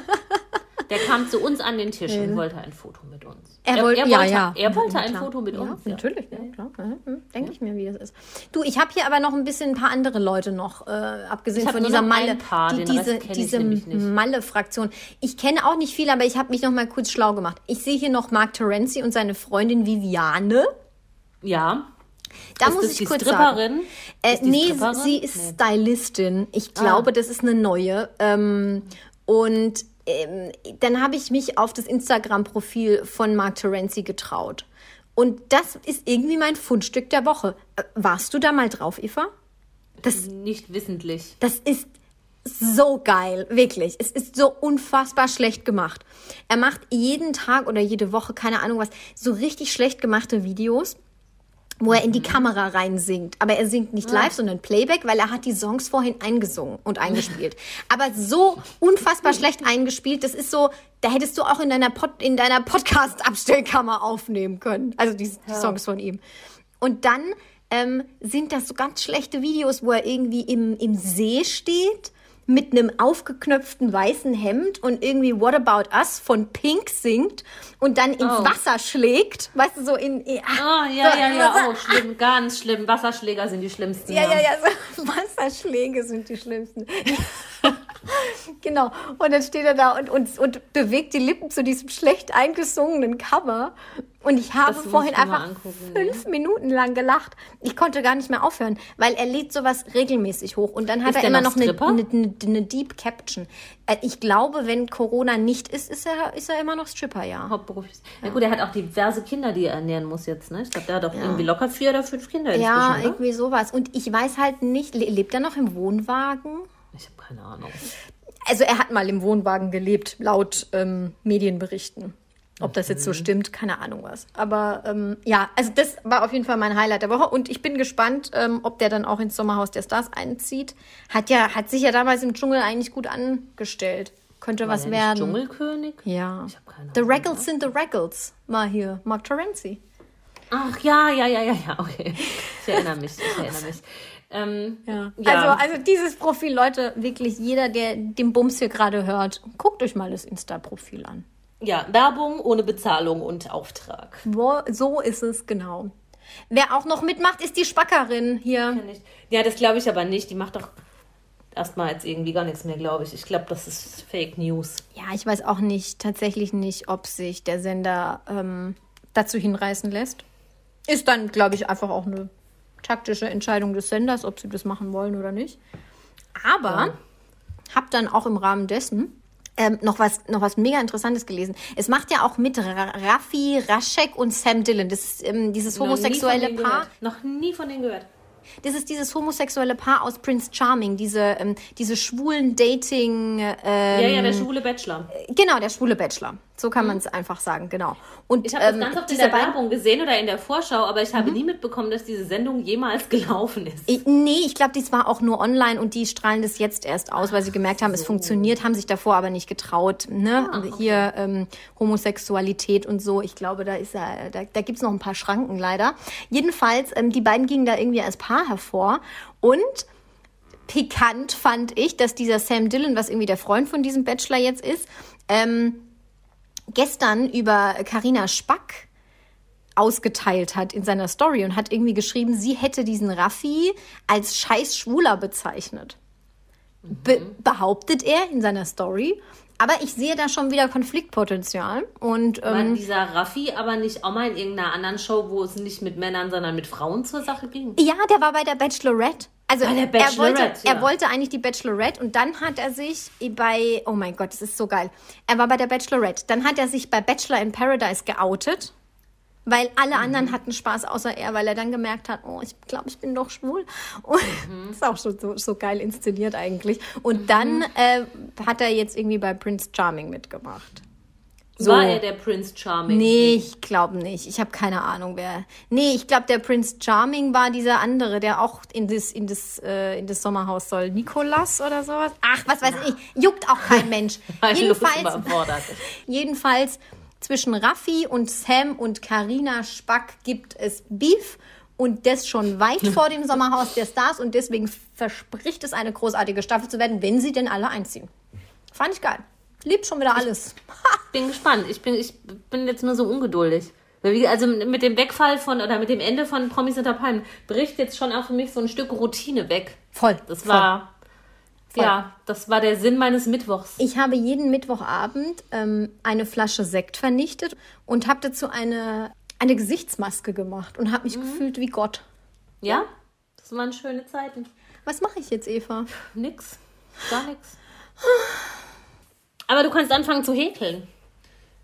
Der kam zu uns an den Tisch und wollte ein Foto mit uns. Er, wollte, ja, ja. Er wollte Ja, ein. Foto mit ja, uns. Ja. Natürlich, ja, klar. Ja, Denke ich mir, wie das ist. Du, ich habe hier aber noch ein bisschen ein paar andere Leute noch, äh, abgesehen Ich von dieser Malle, paar, die, diese, diese. Malle-Fraktion. Ich kenne auch nicht viel, aber ich habe mich noch mal kurz schlau gemacht. Ich sehe hier noch Mark Terenzi und seine Freundin Viviane. Ja. Da Ist muss das ich die kurz Stripperin? sagen. Äh, Ist die nee, Stripperin? sie ist Nee. Stylistin. Ich glaube, das ist eine neue. Ähm, und ähm, dann habe ich mich auf das Instagram-Profil von Mark Terenzi getraut. Und das ist irgendwie mein Fundstück der Woche. Äh, warst du da mal drauf, Eva? Das, Nicht wissentlich. das ist so geil, wirklich. Es ist so unfassbar schlecht gemacht. Er macht jeden Tag oder jede Woche, keine Ahnung was, so richtig schlecht gemachte Videos, wo er in die Kamera reinsingt. Aber er singt nicht live, sondern Playback, weil er hat die Songs vorhin eingesungen und eingespielt. Aber so unfassbar schlecht eingespielt, das ist so, da hättest du auch in deiner, Pod, in deiner Podcast-Abstellkammer aufnehmen können. Also die, die Songs von ihm. Und dann ähm, sind das so ganz schlechte Videos, wo er irgendwie im, im See steht mit einem aufgeknöpften weißen Hemd und irgendwie What About Us von Pink singt und dann ins Oh. Wasser schlägt, weißt du, so in... Ah, ja, so, ja, ja. so- Oh, schlimm, ganz schlimm. Wasserschläger sind die [LAUGHS] schlimmsten. ja, ja, ja, so [LAUGHS] Wasserschläge sind die schlimmsten. [LAUGHS] genau. Und dann steht er da und, und, und bewegt die Lippen zu diesem schlecht eingesungenen Cover. Und ich habe vorhin ich einfach angucken, fünf Minuten lang gelacht. Ich konnte gar nicht mehr aufhören, weil er lädt sowas regelmäßig hoch. Und dann hat Ist er immer noch eine, eine, eine, eine Deep Caption. Äh, Ich glaube, wenn Corona nicht ist, ist er, ist er immer noch Stripper, ja. Hauptberuflich. Ja. gut, er hat auch diverse Kinder, die er ernähren muss jetzt, ne? Ich glaube, der hat auch irgendwie locker vier oder fünf Kinder Ja, ne? irgendwie sowas. Und ich weiß halt nicht, le- lebt er noch im Wohnwagen? Keine Ahnung. Also er hat mal im Wohnwagen gelebt, laut ähm, Medienberichten. Ob das jetzt so stimmt, keine Ahnung was. Aber ähm, ja, also das war auf jeden Fall mein Highlight der Woche. Und ich bin gespannt, ähm, ob der dann auch ins Sommerhaus der Stars einzieht. Hat ja, hat sich ja damals im Dschungel eigentlich gut angestellt. Könnte was War der nicht werden. Dschungelkönig? Ja. Ich hab keine The Ahnung. Regals sind the Regals. Mal hier, Mark Terenzi. Ach ja, ja, ja, ja, ja, okay. Ich erinnere mich, ich erinnere [LAUGHS] mich. Ähm, Ja. Ja. Also, also dieses Profil, Leute, wirklich jeder, der den Bums hier gerade hört, guckt euch mal das Insta-Profil an. ja, Werbung ohne Bezahlung und Auftrag. Wo, so ist es genau. Wer auch noch mitmacht, ist die Spackerin hier. Ja, das glaube ich aber nicht. Die macht doch erstmal jetzt irgendwie gar nichts mehr, glaube ich. Ich glaube, das ist Fake News. Ja, ich weiß auch nicht, tatsächlich nicht, ob sich der Sender ähm, dazu hinreißen lässt. Ist dann, glaube ich, einfach auch eine taktische Entscheidung des Senders, ob sie das machen wollen oder nicht. Aber hab dann auch im Rahmen dessen ähm, noch was noch was mega interessantes gelesen. Es macht ja auch mit Ra Raffi Raschek und Sam Dillon. Das ist ähm, dieses Noch homosexuelle denen Paar. Gehört. Noch nie von denen gehört. Das ist dieses homosexuelle Paar aus Prince Charming, diese, ähm, diese schwulen Dating. Ähm, Ja, ja, der schwule Bachelor. Genau, der schwule Bachelor. So kann man es einfach sagen, genau. Und Mhm. Ich habe ähm, das ganz oft in der. Werbung gesehen oder in der Vorschau, aber ich habe nie mitbekommen, dass diese Sendung jemals [LAUGHS] gelaufen ist. Ich- Nee, ich glaube, dies war auch nur online und die strahlen das jetzt erst aus, weil sie gemerkt haben, es funktioniert, haben sich davor aber nicht getraut. Ne? Ah, Hier ähm, Homosexualität und so. Ich glaube, da ist ja, da, da gibt's noch ein paar Schranken leider. Jedenfalls, ähm, die beiden gingen da irgendwie als Paar hervor und pikant fand ich, dass dieser Sam Dillon, was irgendwie der Freund von diesem Bachelor jetzt ist, ähm, gestern über Karina Spack ausgeteilt hat in seiner Story und hat irgendwie geschrieben, sie hätte diesen Raffi als scheiß Schwuler bezeichnet. Be behauptet er in seiner Story. Aber ich sehe da schon wieder Konfliktpotenzial. Und War ähm, dieser Raffi aber nicht auch mal in irgendeiner anderen Show, wo es nicht mit Männern, sondern mit Frauen zur Sache ging? ja, der war bei der Bachelorette. Also er, wollte, Bachelorette, er ja. wollte eigentlich die Bachelorette und dann hat er sich bei, oh mein Gott, das ist so geil. Er war bei der Bachelorette. Dann hat er sich bei Bachelor in Paradise geoutet, weil alle Mhm. anderen hatten Spaß außer er, weil er dann gemerkt hat, oh, ich glaube, ich bin doch schwul. Und Mhm. [LAUGHS] ist auch schon so, so geil inszeniert eigentlich. Und dann äh, hat er jetzt irgendwie bei Prince Charming mitgemacht. So. War er der Prince Charming? Nee, ich glaube nicht. Ich habe keine Ahnung, wer. Nee, ich glaube, der Prince Charming war dieser andere, der auch in das, in das, äh, in das Sommerhaus soll. Nikolas oder sowas? Ach, was weiß ich. Juckt auch kein [LAUGHS] Mensch. jedenfalls, [LAUGHS] jedenfalls zwischen Raffi und Sam und Karina Spack gibt es Beef. Und das schon weit [LAUGHS] vor dem Sommerhaus der Stars. Und deswegen verspricht es eine großartige Staffel zu werden, wenn sie denn alle einziehen. Fand ich geil. Lieb schon wieder alles. [LAUGHS] Bin gespannt. Ich bin, ich bin jetzt nur so ungeduldig. Also mit dem Wegfall von oder mit dem Ende von Promis unter Palmen bricht jetzt schon auch für mich so ein Stück Routine weg. Voll. Das war Voll. ja, das war der Sinn meines Mittwochs. Ich habe jeden Mittwochabend ähm, eine Flasche Sekt vernichtet und habe dazu eine, eine Gesichtsmaske gemacht und habe mich gefühlt wie Gott. Ja, das waren schöne Zeiten. Was mache ich jetzt, Eva? Nix, gar nix. [SIGHS] [SIGHS] Aber du kannst anfangen zu häkeln.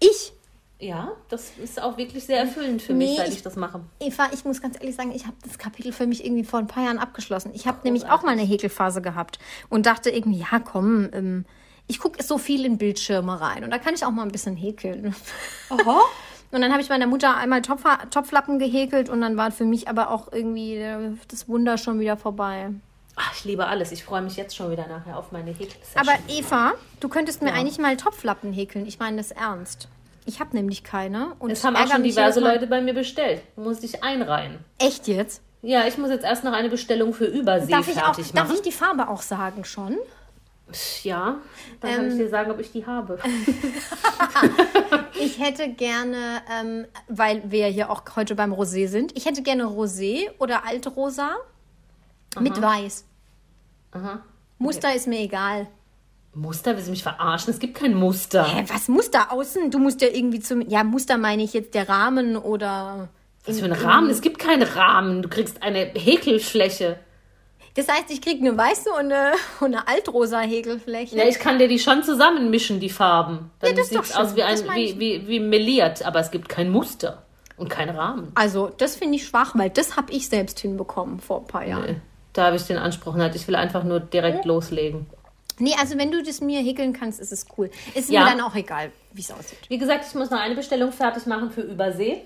Ich, Ja, das ist auch wirklich sehr erfüllend für Nee, mich, seit ich- ich das mache. Eva, ich muss ganz ehrlich sagen, ich habe das Kapitel für mich irgendwie vor ein paar Jahren abgeschlossen. Ich habe nämlich auch mal eine Häkelphase gehabt und dachte irgendwie, ja komm, ähm, ich gucke so viel in Bildschirme rein und da kann ich auch mal ein bisschen häkeln. [LAUGHS] Und dann habe ich meiner Mutter einmal Topf Topflappen gehäkelt und dann war für mich aber auch irgendwie äh, das Wunder schon wieder vorbei. Ach, ich liebe alles. Ich freue mich jetzt schon wieder nachher auf meine häkel Aber Eva, du könntest mir eigentlich mal Topflappen häkeln. Ich meine das ernst. Ich habe nämlich keine. Und Es haben auch schon diverse. Leute bei mir bestellt. Du musst dich einreihen. Echt jetzt? Ja, ich muss jetzt erst noch eine Bestellung für Übersee Darf ich, auch, fertig darf machen. ich die Farbe auch sagen schon? ja, dann kann Ähm. ich dir sagen, ob ich die habe. [LAUGHS] Ich hätte gerne, ähm, weil wir hier auch heute beim Rosé sind, ich hätte gerne Rosé oder Altrosa mit Weiß. Muster ist mir egal. Muster, willst du mich verarschen? Es gibt kein Muster. Hä, was Muster außen? Du musst ja irgendwie zum. Ja, Muster meine ich jetzt der Rahmen oder. Was für ein Rahmen? Es gibt keinen Rahmen. Du kriegst eine Häkelfläche. Das heißt, ich krieg eine weiße und eine, [LAUGHS] und eine altrosa Häkelfläche. Ja, ich kann dir die schon zusammenmischen, die Farben. Dann Ja, das sieht's aus wie, ein, wie, wie, wie meliert, aber es gibt kein Muster und kein Rahmen. Also, das finde ich schwach, weil das habe ich selbst hinbekommen vor ein paar Jahren. Da habe ich den Anspruch nicht. Ich will einfach nur direkt loslegen. Nee, also wenn du das mir häkeln kannst, ist es cool. Ist Ja. mir dann auch egal, wie es aussieht. Wie gesagt, ich muss noch eine Bestellung fertig machen für Übersee.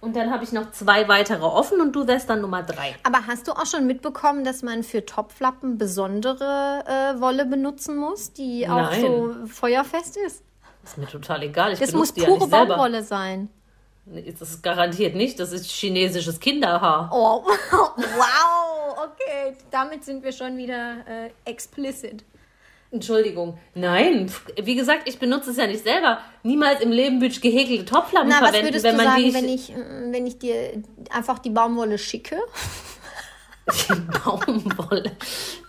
Und dann habe ich noch zwei weitere offen und du wärst dann Nummer drei. Aber hast du auch schon mitbekommen, dass man für Topflappen besondere äh, Wolle benutzen muss, die auch Nein. so feuerfest ist? Ist mir total egal. Ich Das muss ja pure selber. Baumwolle sein. Das ist garantiert nicht. Das ist chinesisches Kinderhaar. Oh, [LAUGHS] wow, okay. Damit sind wir schon wieder äh, explicit. Entschuldigung. Nein, wie gesagt, ich benutze es ja nicht selber. Niemals im Leben würde ich gehäkelte Topflappen Na, was verwenden, würdest wenn du man sagen, die wenn [LAUGHS] ich, äh, wenn ich dir einfach die Baumwolle schicke? Baumwolle.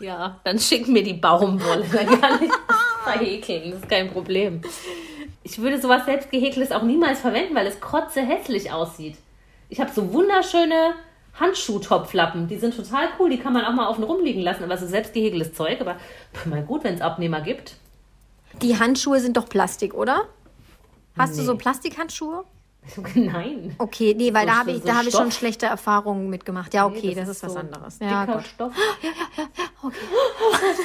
Ja, dann schick mir die Baumwolle. Dann kann ich das verhäkeln. Das ist kein Problem. Ich würde sowas selbst gehäkeltes auch niemals verwenden, weil es kotze hässlich aussieht. Ich habe so wunderschöne Handschuhtopflappen. Die sind total cool. Die kann man auch mal offen rumliegen lassen. Aber so selbst gehäkeltes Zeug. Aber mal gut, wenn es Abnehmer gibt. Die Handschuhe sind doch Plastik, oder? Hast du Nee. so Plastikhandschuhe? [LAUGHS] Nein. Okay, nee, weil So- da habe so- ich, da habe ich schon schlechte Erfahrungen mitgemacht. Ja, okay, Nee, das, ist was so anderes. Ja, Gott. Stoff. [LAUGHS]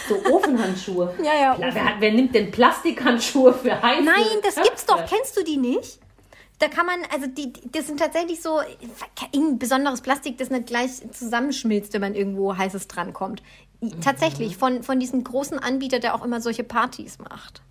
So Ofenhandschuhe. Ja, ja, Wer, wer nimmt denn Plastikhandschuhe für heiße Nein, das gibt's doch. Kennst du die nicht? Da kann man, also die, das sind tatsächlich so ein besonderes Plastik, das nicht gleich zusammenschmilzt, wenn man irgendwo heißes drankommt. Mhm. Tatsächlich, von, von diesem großen Anbieter, der auch immer solche Partys macht.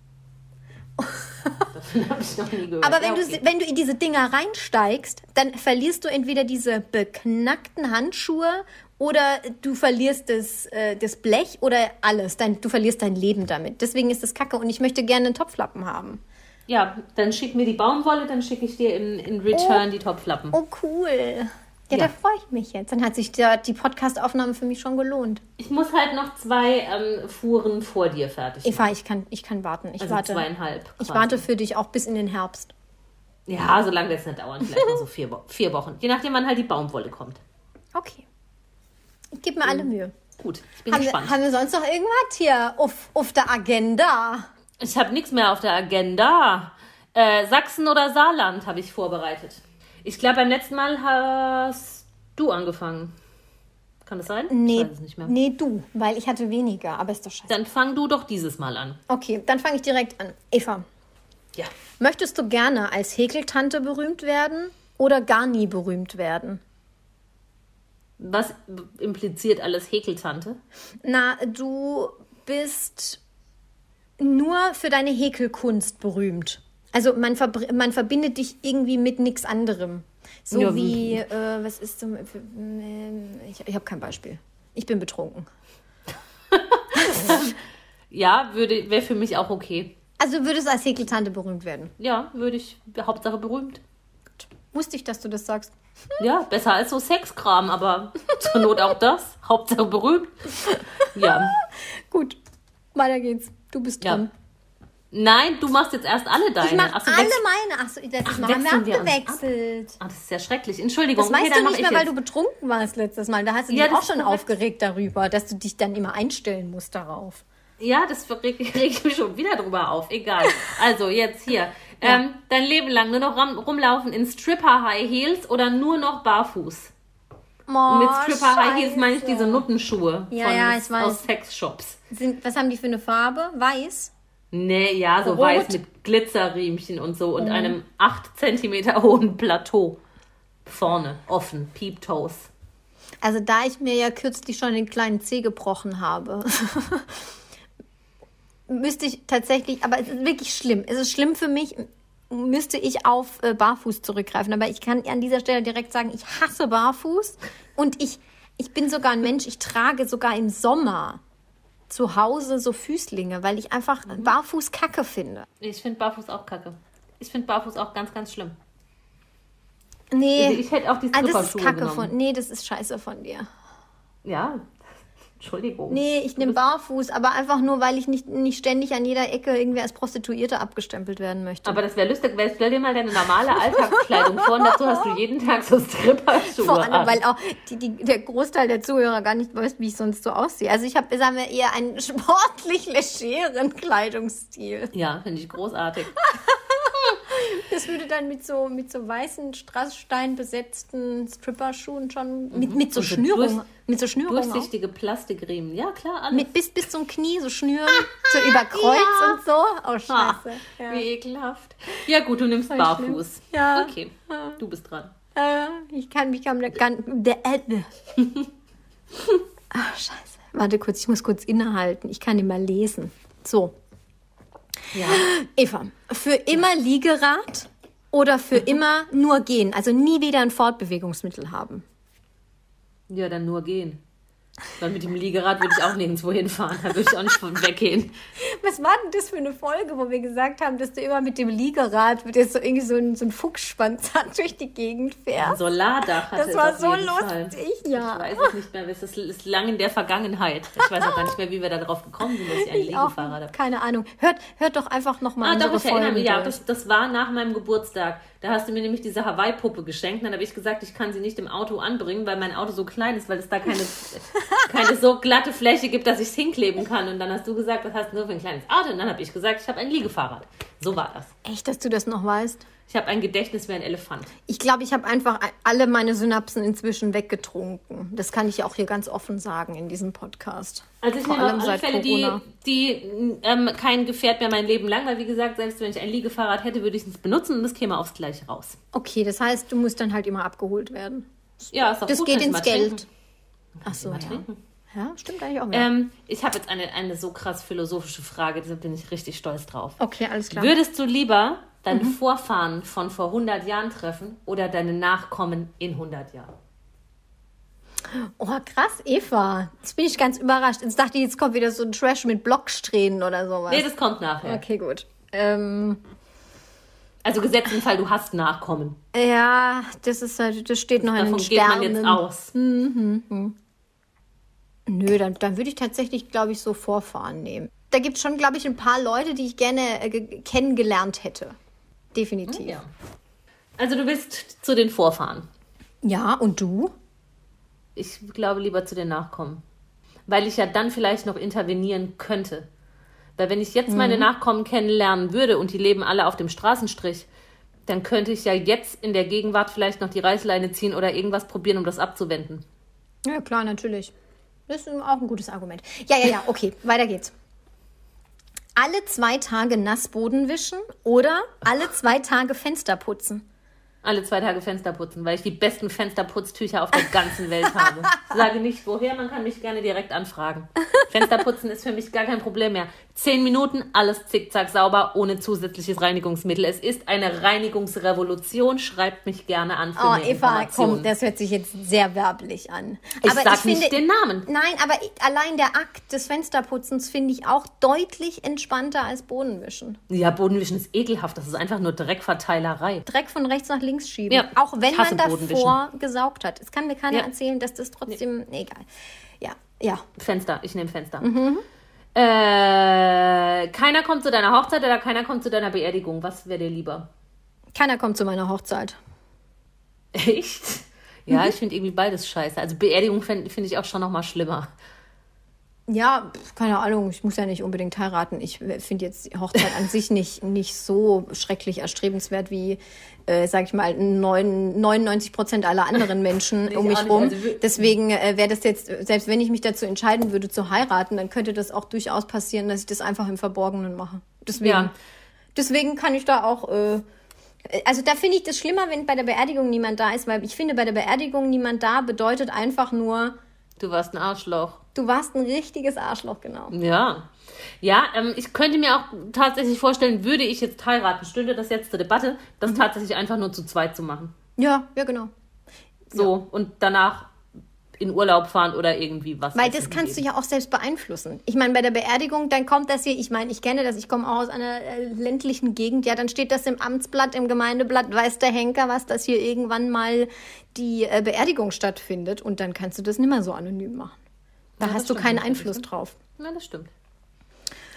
[LAUGHS] Hab ich noch nie gehört. Aber wenn, Ja, du, okay. wenn du in diese Dinger reinsteigst, dann verlierst du entweder diese beknackten Handschuhe oder du verlierst das, äh, das Blech oder alles. Dein, du verlierst dein Leben damit. Deswegen ist das kacke und ich möchte gerne einen Topflappen haben. Ja, dann schick mir die Baumwolle, dann schicke ich dir in, in Return die Topflappen. Oh, cool. Ja, Ja. da freue ich mich jetzt. Dann hat sich der, die Podcast-Aufnahme für mich schon gelohnt. Ich muss halt noch zwei ähm, Fuhren vor dir fertig machen. Eva, ich kann, ich kann warten. Ich Also warte. zweieinhalb. Ich quasi. warte für dich auch bis in den Herbst. Ja, so lange wird es nicht dauern. Vielleicht noch so vier, Wo vier Wochen. Je nachdem, wann halt die Baumwolle kommt. Okay. Ich gebe mir alle Mühe. Gut, ich bin Haben wir, gespannt. haben wir sonst noch irgendwas hier auf, auf der Agenda? Ich habe nichts mehr auf der Agenda. Äh, Sachsen oder Saarland habe ich vorbereitet. Ich glaube, beim letzten Mal hast du angefangen. Kann das sein? Nee, Ich weiß es nicht mehr. nee, du, weil ich hatte weniger, aber ist doch scheiße. Dann fang du doch dieses Mal an. Okay, dann fange ich direkt an. Eva, Ja. möchtest du gerne als Häkeltante berühmt werden oder gar nie berühmt werden? Was impliziert alles Häkeltante? Na, du bist nur für deine Häkelkunst berühmt. Also man, verbr- man verbindet dich irgendwie mit nichts anderem. So Ja, wie, äh, was ist zum, ähm, ich, ich habe kein Beispiel. Ich bin betrunken. [LAUGHS] Ja, würde wäre für mich auch okay. Also du würdest als Häkeltante berühmt werden. Ja, würde ich. Hauptsache berühmt. Wusste ich, dass du das sagst. [LAUGHS] Ja, besser als so Sexkram, aber [LAUGHS] zur Not auch das. Hauptsache berühmt. Ja. Gut, weiter geht's. Du bist Ja. Nein, du machst jetzt erst alle deine. Ich mach Ach so, alle meine. Achso, letztes Ach, Mal haben wir abgewechselt. Ah, das ist ja schrecklich. Entschuldigung. Das weißt okay, du nicht ich mehr, weil jetzt. du betrunken warst letztes Mal. Da hast du Ja, dich das auch schon korrekt. aufgeregt darüber, dass du dich dann immer einstellen musst darauf. Ja, das reg, [LAUGHS] reg ich mich schon wieder drüber auf. Egal. Also, jetzt hier. [LAUGHS] Ähm, dein Leben lang nur noch rum, rumlaufen in Stripper High Heels oder nur noch barfuß? Oh, mit Stripper High Heels meine ich diese Nuttenschuhe Ja, von, ja, ich weiß. aus Sexshops. Sind, was haben die für eine Farbe? Weiß? Nee, ja, so Rot. Mhm. weiß mit Glitzerriemchen und so und einem 8 cm hohen Plateau. Vorne, offen, Peep-Toes. Also da ich mir ja kürzlich schon den kleinen Zeh gebrochen habe, [LAUGHS] müsste ich tatsächlich, aber es ist wirklich schlimm. Es ist schlimm für mich, müsste ich auf äh, Barfuß zurückgreifen. Aber ich kann an dieser Stelle direkt sagen, ich hasse Barfuß und ich, ich bin sogar ein Mensch, ich trage sogar im Sommer zu Hause so Füßlinge, weil ich einfach Barfuß kacke finde. Ich finde Barfuß auch kacke. Ich finde Barfuß auch ganz, ganz schlimm. Nee, Also ich hätte auch die ah, das ist kacke genommen. von. Nee, das ist scheiße von dir. Ja, Entschuldigung. Nee, ich nehme barfuß, aber einfach nur, weil ich nicht, nicht ständig an jeder Ecke irgendwie als Prostituierte abgestempelt werden möchte. Aber das wäre lustig, weil stell dir mal deine normale Alltagskleidung vor und dazu hast du jeden Tag so Stripperschuhe Vor allem, an. weil auch die, die, der Großteil der Zuhörer gar nicht weiß, wie ich sonst so aussehe. Also ich habe, sagen wir, eher einen [LAUGHS] sportlich legeren Kleidungsstil. Ja, finde ich großartig. [LAUGHS] Das würde dann mit so, mit so weißen, strasssteinbesetzten Stripperschuhen schon, mit, mit so Schnürungen, durch- mit so Schnürungen auch. Durchsichtige Plastikriemen. Ja, klar, alles. Mit bis, bis zum Knie, so Schnüren, so über [LAUGHS] Kreuz Ja. und so. Oh, Ah, scheiße. Ja. Wie ekelhaft. Ja, gut, du nimmst Voll Barfuß. schlimm. Ja. Okay, du bist dran. Äh, ich kann mich kaum gar der äh, Ach, [LAUGHS] scheiße. Warte kurz, ich muss kurz innehalten. Ich kann mal lesen. So, Ja. Eva, für immer Liegerad oder für immer nur gehen? Also nie wieder ein Fortbewegungsmittel haben. ja, dann nur gehen. Weil mit dem Liegerad würde ich auch nirgendwo hinfahren. Da würde ich auch nicht von weggehen. Was war denn das für eine Folge, wo wir gesagt haben, dass du immer mit dem Liegerad, mit der so irgendwie so ein, so ein Fuchsschwanz [LAUGHS] durch die Gegend Ein fährst? Solardach hatte Das war so jeden Fall. lustig, ja. Ich weiß es nicht mehr. Es ist, ist lang in der Vergangenheit. Ich weiß auch gar nicht mehr, wie wir da drauf gekommen sind, dass ich einen Liegefahrrad habe. keine Ahnung. Hört, hört doch einfach nochmal Ah, unsere doch, ich erinnere Folgen mich. Ja, das, das war nach meinem Geburtstag. Da hast du mir nämlich diese Hawaii-Puppe geschenkt. Dann habe ich gesagt, ich kann sie nicht im Auto anbringen, weil mein Auto so klein ist, weil es da keine, [LAUGHS] keine so glatte Fläche gibt, dass ich es hinkleben kann. Und dann hast du gesagt, das hast du nur für ein kleines Auto. Und dann habe ich gesagt, ich habe ein Liegefahrrad. So war das. Echt, dass du das noch weißt? Ich habe ein Gedächtnis wie ein Elefant. Ich glaube, ich habe einfach alle meine Synapsen inzwischen weggetrunken. Das kann ich auch hier ganz offen sagen in diesem Podcast. Also ich Vor nehme auf alle Fälle die, Corona. die ähm, kein Gefährt mehr mein Leben lang, weil wie gesagt, selbst wenn ich ein Liegefahrrad hätte, würde ich es benutzen und es käme aufs Gleiche raus. Okay, das heißt, du musst dann halt immer abgeholt werden. Ja, ist auch Das gut, geht ins Geld. Ach so, ja. trinken. Ja, stimmt eigentlich auch. wieder. Ähm, ich habe jetzt eine, eine so krass philosophische Frage, deshalb bin ich richtig stolz drauf. okay, alles klar. Würdest du lieber deine Mhm. Vorfahren von vor 100 Jahren treffen oder deine Nachkommen in 100 Jahren? Oh, krass, Eva. Jetzt bin ich ganz überrascht. Jetzt dachte ich, jetzt kommt wieder so ein Trash mit Blocksträhnen oder sowas. Nee, das kommt nachher. okay, gut. Ähm, Also gesetzt im Fall, du hast Nachkommen. ja, das ist halt, das steht noch in Davon den geht man Sternen. jetzt aus. Nö, dann, dann würde ich tatsächlich, glaube ich, so Vorfahren nehmen. Da gibt es schon, glaube ich, ein paar Leute, die ich gerne äh, ge- kennengelernt hätte. Definitiv. Ja. Also du willst zu den Vorfahren. ja, und du? Ich glaube lieber zu den Nachkommen. Weil ich ja dann vielleicht noch intervenieren könnte. Weil wenn ich jetzt meine Mhm. Nachkommen kennenlernen würde und die leben alle auf dem Straßenstrich, dann könnte ich ja jetzt in der Gegenwart vielleicht noch die Reißleine ziehen oder irgendwas probieren, um das abzuwenden. Ja, klar, natürlich. Das ist auch ein gutes Argument. Ja, ja, ja, okay, weiter geht's. Alle zwei Tage Nassboden wischen oder alle zwei Tage Fenster putzen? Alle zwei Tage Fenster putzen, weil ich die besten Fensterputztücher auf der ganzen Welt habe. [LAUGHS] Sage nicht woher, man kann mich gerne direkt anfragen. Fensterputzen ist für mich gar kein Problem mehr. Zehn Minuten, alles zickzack sauber, ohne zusätzliches Reinigungsmittel. Es ist eine Reinigungsrevolution. Schreibt mich gerne an für Oh, mehr Eva, komm, das hört sich jetzt sehr werblich an. Ich sag nicht den Namen. Nein, aber ich, allein der Akt des Fensterputzens finde ich auch deutlich entspannter als Bodenwischen. Ja, Bodenwischen ist ekelhaft. Das ist einfach nur Dreckverteilerei. Dreck von rechts nach links schieben. Ja, auch wenn ich man davor gesaugt hat. Es kann mir keiner Ja. erzählen, dass das trotzdem. Nee, egal. Ja, ja. Fenster, ich nehme Fenster. Mhm. Äh, keiner kommt zu deiner Hochzeit oder keiner kommt zu deiner Beerdigung. Was wäre dir lieber? Keiner kommt zu meiner Hochzeit. Echt? Ja, ich finde irgendwie beides scheiße. Also Beerdigung finde find ich auch schon noch mal schlimmer. Ja, keine Ahnung, ich muss ja nicht unbedingt heiraten. Ich finde jetzt die Hochzeit an sich nicht, nicht so schrecklich erstrebenswert wie, äh, sag ich mal, neun- 99 Prozent aller anderen Menschen [LAUGHS] um ich mich rum. Also Deswegen äh, wäre das jetzt, selbst wenn ich mich dazu entscheiden würde zu heiraten, dann könnte das auch durchaus passieren, dass ich das einfach im Verborgenen mache. Deswegen, Ja. deswegen kann ich da auch, äh, also da finde ich das schlimmer, wenn bei der Beerdigung niemand da ist, weil ich finde, bei der Beerdigung niemand da bedeutet einfach nur, Du warst ein Arschloch. Du warst ein richtiges Arschloch, genau. Ja. Ja, ähm, ich könnte mir auch tatsächlich vorstellen, würde ich jetzt heiraten, stünde das jetzt zur Debatte, Mhm. das tatsächlich einfach nur zu zweit zu machen. Ja, ja, genau. So, und danach in Urlaub fahren oder irgendwie was. Weil das kannst du gehen. ja auch selbst beeinflussen. Ich meine, bei der Beerdigung, dann kommt das hier, ich meine, ich kenne das, ich komme auch aus einer äh, ländlichen Gegend, ja, dann steht das im Amtsblatt, im Gemeindeblatt, weiß der Henker, was, dass hier irgendwann mal die äh, Beerdigung stattfindet und dann kannst du das nicht mehr so anonym machen. Da Ja, hast du keinen Einfluss ne? drauf. Ja, das stimmt.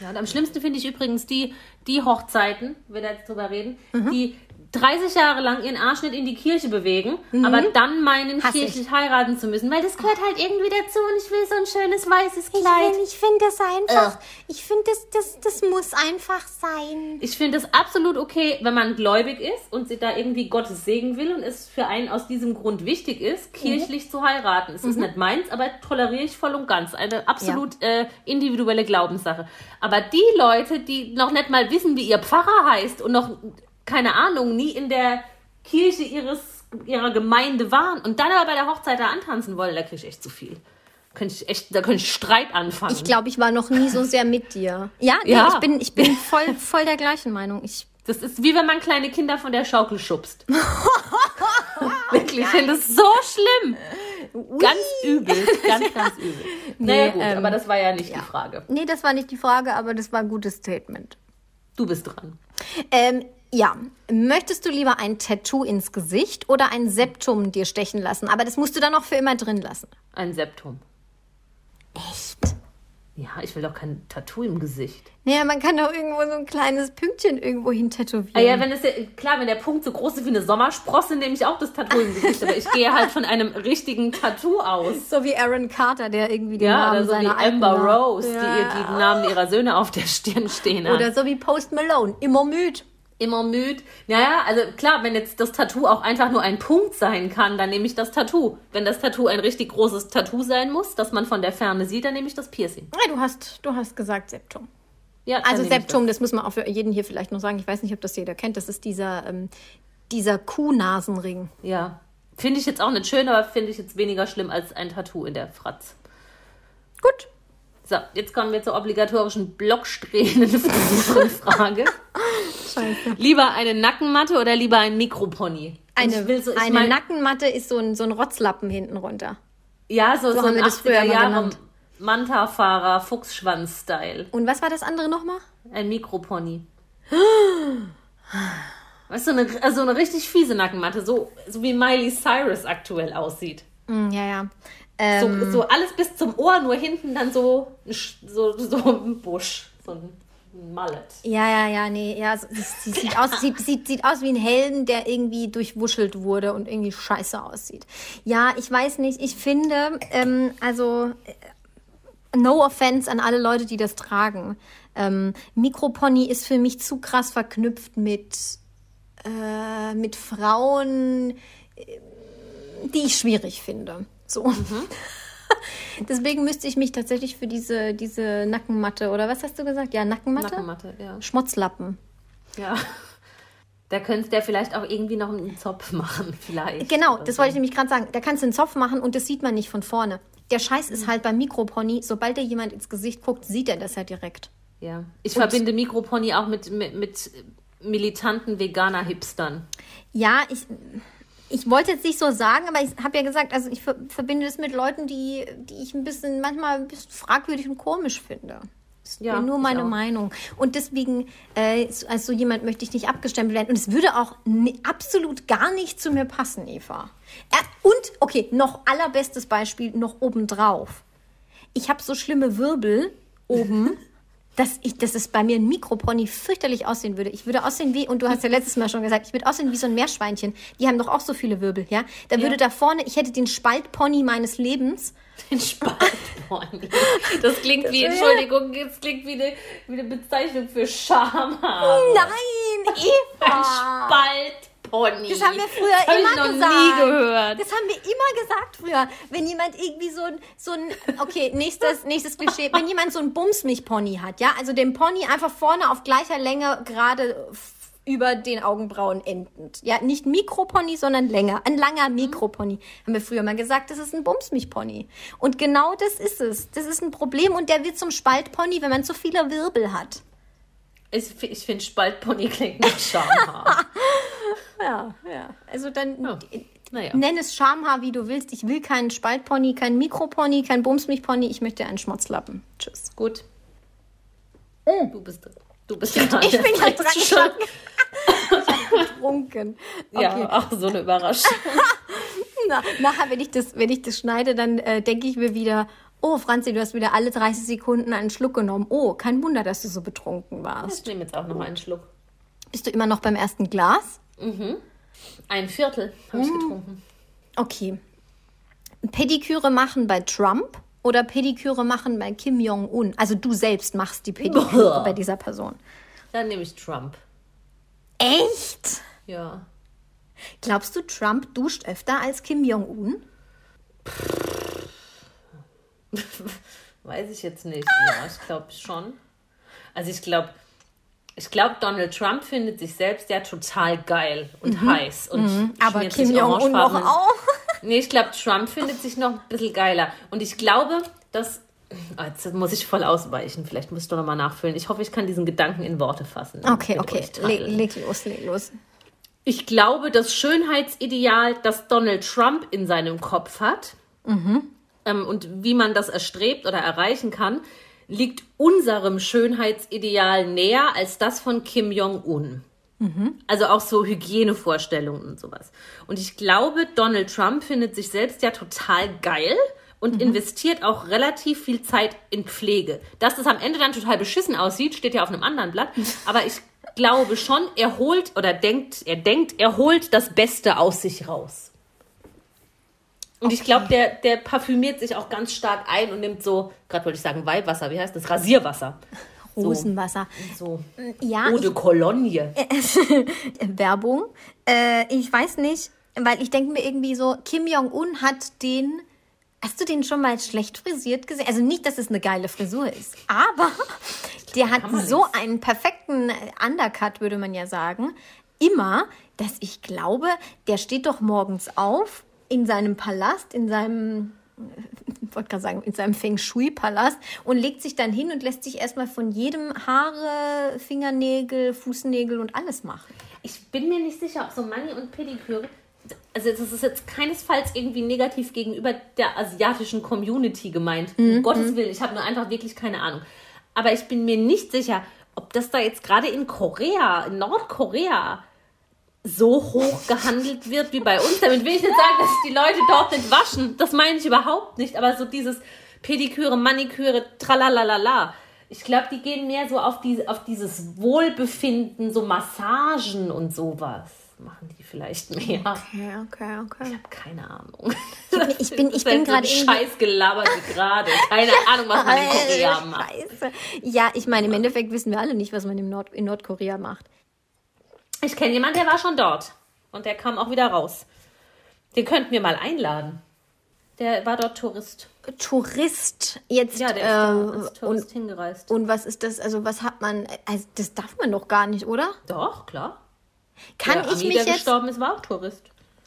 Ja, und am schlimmsten finde ich übrigens die, die Hochzeiten, wenn wir jetzt drüber reden, Mhm. die 30 Jahre lang ihren Arsch nicht in die Kirche bewegen, aber dann meinen, Mhm. Hass ich. kirchlich heiraten zu müssen, weil das gehört halt irgendwie dazu und ich will so ein schönes weißes Kleid. ich finde das einfach, ich finde das, das, das muss einfach sein. Ich finde es absolut okay, wenn man gläubig ist und sie da irgendwie Gottes Segen will und es für einen aus diesem Grund wichtig ist, kirchlich zu heiraten. Es ist nicht meins, aber toleriere ich voll und ganz. Eine absolut äh, individuelle Glaubenssache. Aber die Leute, die noch nicht mal wissen, wie ihr Pfarrer heißt und noch, keine Ahnung, nie in der Kirche ihres, ihrer Gemeinde waren und dann aber bei der Hochzeit da antanzen wollen, da kriege ich echt zu viel. Könnte ich echt, da könnte ich Streit anfangen. Ich glaube, ich war noch nie so sehr mit dir. Ja, nee, Ja. ich bin, ich bin voll, voll der gleichen Meinung. Ich, Das ist wie wenn man kleine Kinder von der Schaukel schubst. [LAUGHS] Wirklich, ich finde das so schlimm. Ganz übel. Ganz, ganz übel. naja, gut, ähm, aber das war ja nicht die Frage. nee, das war nicht die Frage, aber das war ein gutes Statement. Du bist dran. Ähm, ja, möchtest du lieber ein Tattoo ins Gesicht oder ein Septum dir stechen lassen? Aber das musst du dann auch für immer drin lassen. Ein Septum. Echt? Ja, ich will doch kein Tattoo im Gesicht. Naja, man kann doch irgendwo so ein kleines Pünktchen irgendwo hin tätowieren. Ah ja, wenn es ja, klar, wenn der Punkt so groß ist wie eine Sommersprosse, nehme ich auch das Tattoo im Gesicht. Aber ich gehe halt von einem richtigen Tattoo aus. so wie Aaron Carter, der irgendwie den Ja, Namen oder so wie seiner alten Amber Rose, Ja. die ihr die Namen ihrer Söhne auf der Stirn stehen hat. Oder so wie Post Malone, immer müde. Immer müde. Naja, also klar, wenn jetzt das Tattoo auch einfach nur ein Punkt sein kann, dann nehme ich das Tattoo. Wenn das Tattoo ein richtig großes Tattoo sein muss, das man von der Ferne sieht, dann nehme ich das Piercing. Ja, du hast, du hast gesagt Septum. Ja, Also Septum, das muss man auch für jeden hier vielleicht noch sagen. Ich weiß nicht, ob das jeder kennt. Das ist dieser, ähm, dieser Kuhnasenring. Das. Ja. Finde ich jetzt auch nicht schön, aber finde ich jetzt weniger schlimm als ein Tattoo in der Fratz. Gut. So, jetzt kommen wir zur obligatorischen Blocksträhnen-Frage. [LAUGHS] Scheiße. lieber eine Nackenmatte oder lieber ein Mikropony? Eine, will so, eine mein- Nackenmatte ist so ein, so ein Rotzlappen hinten runter. Ja, so, so, haben ein wir das früher 80er immer Jahre. Manta-Fahrer, Fuchsschwanz-Style. Und was war das andere nochmal? Ein Mikropony. [GASPS] Weißt du, eine, also eine richtig fiese Nackenmatte, so, so wie Miley Cyrus aktuell aussieht. Hm, ja, ja. Ähm, So, so alles bis zum Ohr, nur hinten dann so, so, so ein Busch, so ein Mallet. ja, ja, ja, nee, ja, so- sie, sie sieht, aus, sieht, sieht, sieht aus wie ein Helden, der irgendwie durchwuschelt wurde und irgendwie scheiße aussieht. Ja, ich weiß nicht, ich finde, ähm, also, äh, no offense an alle Leute, die das tragen. Ähm, Mikropony ist für mich zu krass verknüpft mit, äh, mit Frauen, äh, die ich schwierig finde. So. [LAUGHS] Deswegen müsste ich mich tatsächlich für diese, diese Nackenmatte oder was hast du gesagt? Ja, Nackenmatte? Nackenmatte, ja. Schmotzlappen. ja. [LAUGHS] Da könntest du ja vielleicht auch irgendwie noch einen Zopf machen, vielleicht. Genau, das wollte ich nämlich gerade sagen. Da kannst du einen Zopf machen und das sieht man nicht von vorne. Der Scheiß Mhm. ist halt beim Mikropony, sobald dir jemand ins Gesicht guckt, sieht er das ja direkt. Ja. Ich verbinde Mikropony auch mit, mit, mit militanten Veganer-Hipstern. Ja, ich, ich wollte jetzt nicht so sagen, aber ich habe ja gesagt, also ich ver verbinde es mit Leuten, die, die ich ein bisschen, manchmal ein bisschen fragwürdig und komisch finde. Das ist Ja, nur meine. Meinung. Und deswegen, äh, als so jemand möchte ich nicht abgestempelt werden. Und es würde auch absolut gar nicht zu mir passen, Eva. Äh, und, okay, noch allerbestes Beispiel, noch obendrauf. Ich habe so schlimme Wirbel oben, [LAUGHS] dass ich, dass es bei mir ein Mikropony fürchterlich aussehen würde. Ich würde aussehen wie, und du hast ja letztes Mal schon gesagt, ich würde aussehen wie so ein Meerschweinchen. Die haben doch auch so viele Wirbel, ja? Da würde da vorne, ich hätte den Spaltpony meines Lebens. Den Spaltpony. [LAUGHS] Das klingt wie, Entschuldigung, das klingt wie eine, wie eine Bezeichnung für Schamhaare. Nein, Eva! Spaltpony. Das haben wir früher das immer ich noch gesagt. nie gehört. Das haben wir immer gesagt früher. Wenn jemand irgendwie so ein, so ein, okay, nächstes, nächstes Klischee. Wenn jemand so ein Bumsmich-Pony hat, ja, also den Pony einfach vorne auf gleicher Länge gerade über den Augenbrauen endend. Ja, nicht Mikropony, sondern länger. Ein langer Mikropony. Haben wir früher mal gesagt, das ist ein Bumsmich-Pony. Und genau das ist es. Das ist ein Problem und der wird zum Spaltpony, wenn man zu viele Wirbel hat. Ich, ich finde, Spaltpony klingt nach Schamhaar. [LAUGHS] Ja, ja. Also dann Ja, naja. nenn es Schamhaar, wie du willst. Ich will keinen Spaltpony, keinen Mikropony, kein Bumsmilchpony. Ich möchte einen Schmotzlappen. Tschüss. Gut. Du bist Du bist ja Oh. Ich bin [LAUGHS] ja dran schon. Getrunken. Ja, Okay. auch so eine Überraschung. [LAUGHS] Na, nachher, wenn ich das, wenn ich das schneide, dann äh, denke ich mir wieder, oh, Franzi, du hast wieder alle 30 Sekunden einen Schluck genommen. Oh, kein Wunder, dass du so betrunken warst. Ich nehme jetzt auch noch einen Schluck. Bist du immer noch beim ersten Glas? Ein Viertel habe ich Mm. getrunken. Okay. Pediküre machen bei Trump oder Pediküre machen bei Kim Jong-un? Also du selbst machst die Pediküre Boah. bei dieser Person. Dann nehme ich Trump. Echt? Ja. Glaubst du, Trump duscht öfter als Kim Jong-un? [LAUGHS] Weiß ich jetzt nicht. Ja, ich glaube schon. Also ich glaube, ich glaube, Donald Trump findet sich selbst ja total geil und heiß. Und Mhm. Aber Kim Jong-un doch auch. [LAUGHS] Nee, ich glaube, Trump findet sich noch ein bisschen geiler. Und ich glaube, dass. Jetzt muss ich voll ausweichen. Vielleicht musst du noch mal nachfüllen. Ich hoffe, ich kann diesen Gedanken in Worte fassen. Okay, okay. Le leg los, leg los. Ich glaube, das Schönheitsideal, das Donald Trump in seinem Kopf hat ähm, und wie man das erstrebt oder erreichen kann, liegt unserem Schönheitsideal näher als das von Kim Jong-un. Also auch so Hygienevorstellungen und sowas. Und ich glaube, Donald Trump findet sich selbst ja total geil und investiert auch relativ viel Zeit in Pflege. Dass das am Ende dann total beschissen aussieht, steht ja auf einem anderen Blatt. [LAUGHS] Aber ich glaube schon, er holt oder denkt, er denkt, er holt das Beste aus sich raus. Und ich glaube, der, der parfümiert sich auch ganz stark ein und nimmt so, gerade wollte ich sagen Weihwasser, wie heißt das? Rasierwasser. Rosenwasser. So. Ja, Eau de Cologne. [LAUGHS] Werbung. Äh, ich weiß nicht, weil ich denke mir irgendwie so, Kim Jong-un hat den. Hast du den schon mal schlecht frisiert gesehen? Also nicht, dass es eine geile Frisur ist, aber der hat so einen perfekten Undercut, würde man ja sagen, immer, dass ich glaube, der steht doch morgens auf in seinem Palast, in seinem ich [LAUGHS] wollte gerade sagen, in seinem Feng Shui-Palast und legt sich dann hin und lässt sich erstmal von jedem Haare, Fingernägel, Fußnägel und alles machen. Ich bin mir nicht sicher, ob so Mani und Pediküre. Also, das ist jetzt keinesfalls irgendwie negativ gegenüber der asiatischen Community gemeint. Um Gottes Willen, ich habe nur einfach wirklich keine Ahnung. Aber ich bin mir nicht sicher, ob das da jetzt gerade in Korea, in Nordkorea, so hoch gehandelt wird wie bei uns. Damit will ich nicht sagen, dass die Leute dort nicht waschen. Das meine ich überhaupt nicht. Aber so dieses Pediküre, Maniküre, tralalala. Ich glaube, die gehen mehr so auf, die, auf dieses Wohlbefinden, so Massagen und sowas. Machen die vielleicht mehr. Ja, okay, okay. Keine Ahnung. Ich bin, ich bin ist gerade so. Scheiß gelabert gerade. Keine Ahnung, was man in Korea macht. Scheiße. Ja, ich meine, im Endeffekt wissen wir alle nicht, was man im Nord in Nordkorea macht. Ich kenne jemanden, der war schon dort. Und der kam auch wieder raus. Den könnten wir mal einladen. Der war dort Tourist. Tourist jetzt. Ja, der ist da äh, als und, Tourist hingereist. und was ist das? Also, was hat man. Also, das darf man doch gar nicht, oder? Doch, klar. Kann der ich Ami, mich der jetzt gestorben ist, war auch Tourist.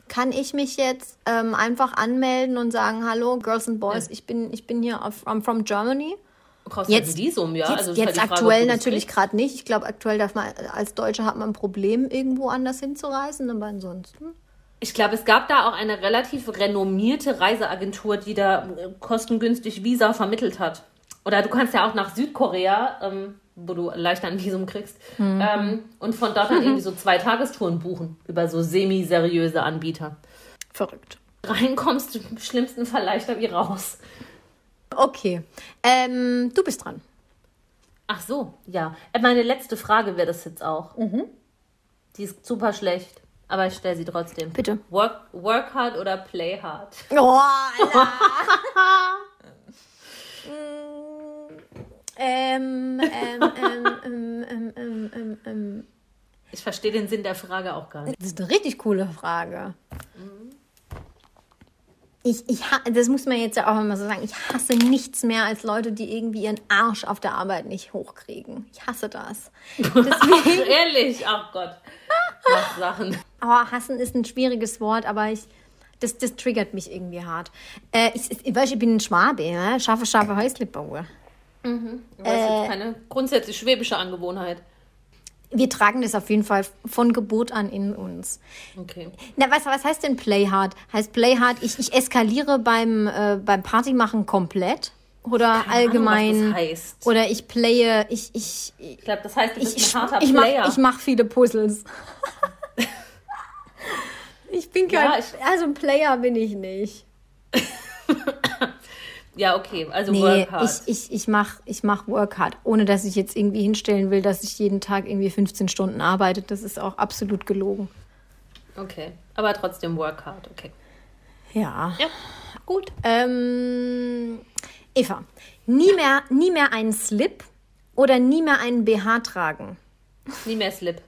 Kann ich mich jetzt ähm, einfach anmelden und sagen, hallo, Girls and Boys, ich bin, ich bin hier auf, I'm from Germany? Brauchst Jetzt- Visum, ja. Jetzt, also jetzt halt Frage, aktuell das natürlich gerade nicht. Ich glaube, aktuell darf man als Deutscher hat man ein Problem, irgendwo anders hinzureisen, aber ansonsten. Ich glaube, es gab da auch eine relativ renommierte Reiseagentur, die da äh, kostengünstig Visa vermittelt hat. Oder du kannst ja auch nach Südkorea, ähm, wo du leichter ein Visum kriegst, Mhm. ähm, und von dort dann irgendwie so [LAUGHS] zwei Tagestouren buchen über so semi-seriöse Anbieter. Verrückt. Reinkommst du im schlimmsten Fall leichter wie raus. Okay. Ähm, du bist dran. Ach so, ja. Meine letzte Frage wäre das jetzt auch. Mhm. Die ist super schlecht, aber ich stelle sie trotzdem. Bitte. Work, work hard oder play hard? Oh, ähm, ähm, ähm, ich verstehe den Sinn der Frage auch gar nicht. Das ist eine richtig coole Frage. Mhm. Ich, ich, das muss man jetzt ja auch mal so sagen. Ich hasse nichts mehr als Leute, die irgendwie ihren Arsch auf der Arbeit nicht hochkriegen. Ich hasse das. Deswegen, [LAUGHS] Ehrlich, ach Gott. Mach Sachen. aber hassen ist ein schwieriges Wort, aber ich, das, das triggert mich irgendwie hart. Äh, ich, ich, weiß, ich bin ein Schwabe, ne? scharfe, scharfe Häusle baue. Das ist jetzt keine grundsätzlich schwäbische Angewohnheit. Wir tragen das auf jeden Fall von Geburt an in uns. Okay. Na, was, was heißt denn Play Hard? Heißt Play Hard, ich, ich eskaliere beim, äh, beim Partymachen komplett? Oder Keine Ahnung, allgemein? was das heißt. Oder ich playe, ich, ich, Ich glaube, das heißt, ich, ich, ich, Player. mach, ich mach viele Puzzles. [LAUGHS] ich bin kein, Ja, ich- also ein Player bin ich nicht. [LAUGHS] ja, okay. Also Nee, work hard. ich, ich, ich mach, ich mach Work Hard, ohne dass ich jetzt irgendwie hinstellen will, dass ich jeden Tag irgendwie 15 Stunden arbeite. Das ist auch absolut gelogen. okay. Aber trotzdem work hard, okay. Ja. Ja, gut. Ähm, Eva, nie mehr, nie mehr einen Slip oder nie mehr einen BH tragen. Nie mehr Slip.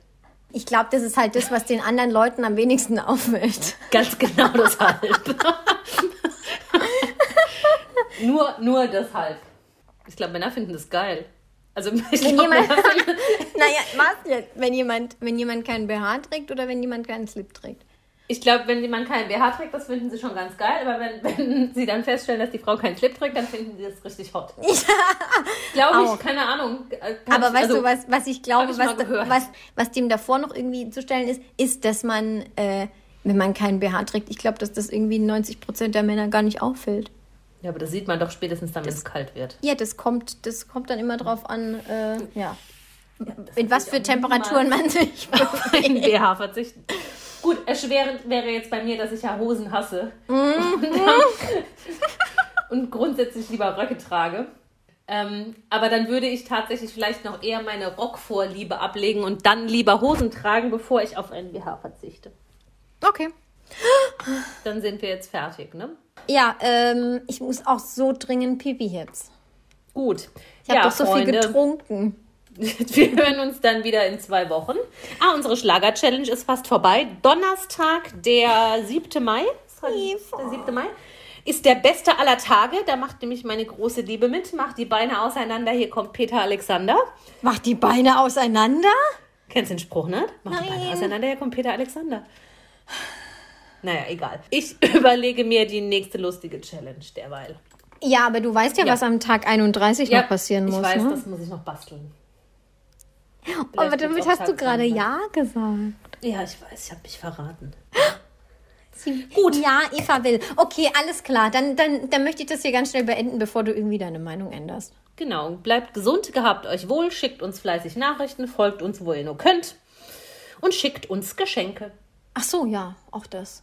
Ich glaube, das ist halt das, was den anderen Leuten am wenigsten auffällt. Ganz genau deshalb. [LAUGHS] nur, nur deshalb. Ich glaube, Männer finden das geil. Also [LAUGHS] ich Wenn glaub, jemand, [LAUGHS] naja, was jetzt? Wenn jemand, wenn jemand keinen BH trägt oder wenn jemand keinen Slip trägt? ich glaube, wenn jemand keinen BH trägt, das finden sie schon ganz geil. Aber wenn, [LAUGHS] wenn sie dann feststellen, dass die Frau keinen Slip trägt, dann finden sie das richtig hot. Glaube Auch. ich, keine Ahnung. Äh, Aber ich- weißt also, du, was, was ich glaube, ich was, was, was dem davor noch irgendwie zu stellen ist, ist, dass man, äh, wenn man keinen BH trägt, ich glaube, dass das irgendwie 90 Prozent der Männer gar nicht auffällt. Ja, aber das sieht man doch spätestens dann, wenn es kalt wird. Ja, das kommt, das kommt dann immer drauf an, äh, ja. In will was ich für Temperaturen man sich [LAUGHS] in BH verzichten. Gut, erschwerend wäre jetzt bei mir, dass ich ja Hosen hasse. Mhm. Und, [LAUGHS] und grundsätzlich lieber Röcke trage. Ähm, aber dann würde ich tatsächlich vielleicht noch eher meine Rockvorliebe ablegen und dann lieber Hosen tragen, bevor ich auf einen BH verzichte. Okay. Dann sind wir jetzt fertig, ne? Ja, ähm, ich muss auch so dringend Pipi jetzt. Gut. Ich habe ja, doch so Freunde, viel getrunken. [LAUGHS] Wir hören uns dann wieder in zwei Wochen. Ah, unsere Schlager-Challenge ist fast vorbei. Donnerstag, der 7. Mai. Der 7. Mai. Ist der beste aller Tage. Da macht nämlich meine große Liebe mit. Macht die Beine auseinander. Hier kommt Peter Alexander. Mach die Beine auseinander? Kennst du den Spruch, ne? Macht die Beine auseinander. Hier kommt Peter Alexander. Naja, egal. Ich [LAUGHS] überlege mir die nächste lustige Challenge derweil. Ja, aber du weißt ja, Ja. was am Tag 31 noch passieren ich muss. weiß, ne? das muss ich noch basteln. Aber Vielleicht damit hast auch du gerade Tag Ja gesagt. Ja, ich weiß, ich habe mich verraten. [GASPS] Gut. Ja, Eva will. Okay, alles klar. Dann, dann, dann möchte ich das hier ganz schnell beenden, bevor du irgendwie deine Meinung änderst. Genau, bleibt gesund, gehabt euch wohl, schickt uns fleißig Nachrichten, folgt uns, wo ihr nur könnt und schickt uns Geschenke. Ach so, ja, auch das.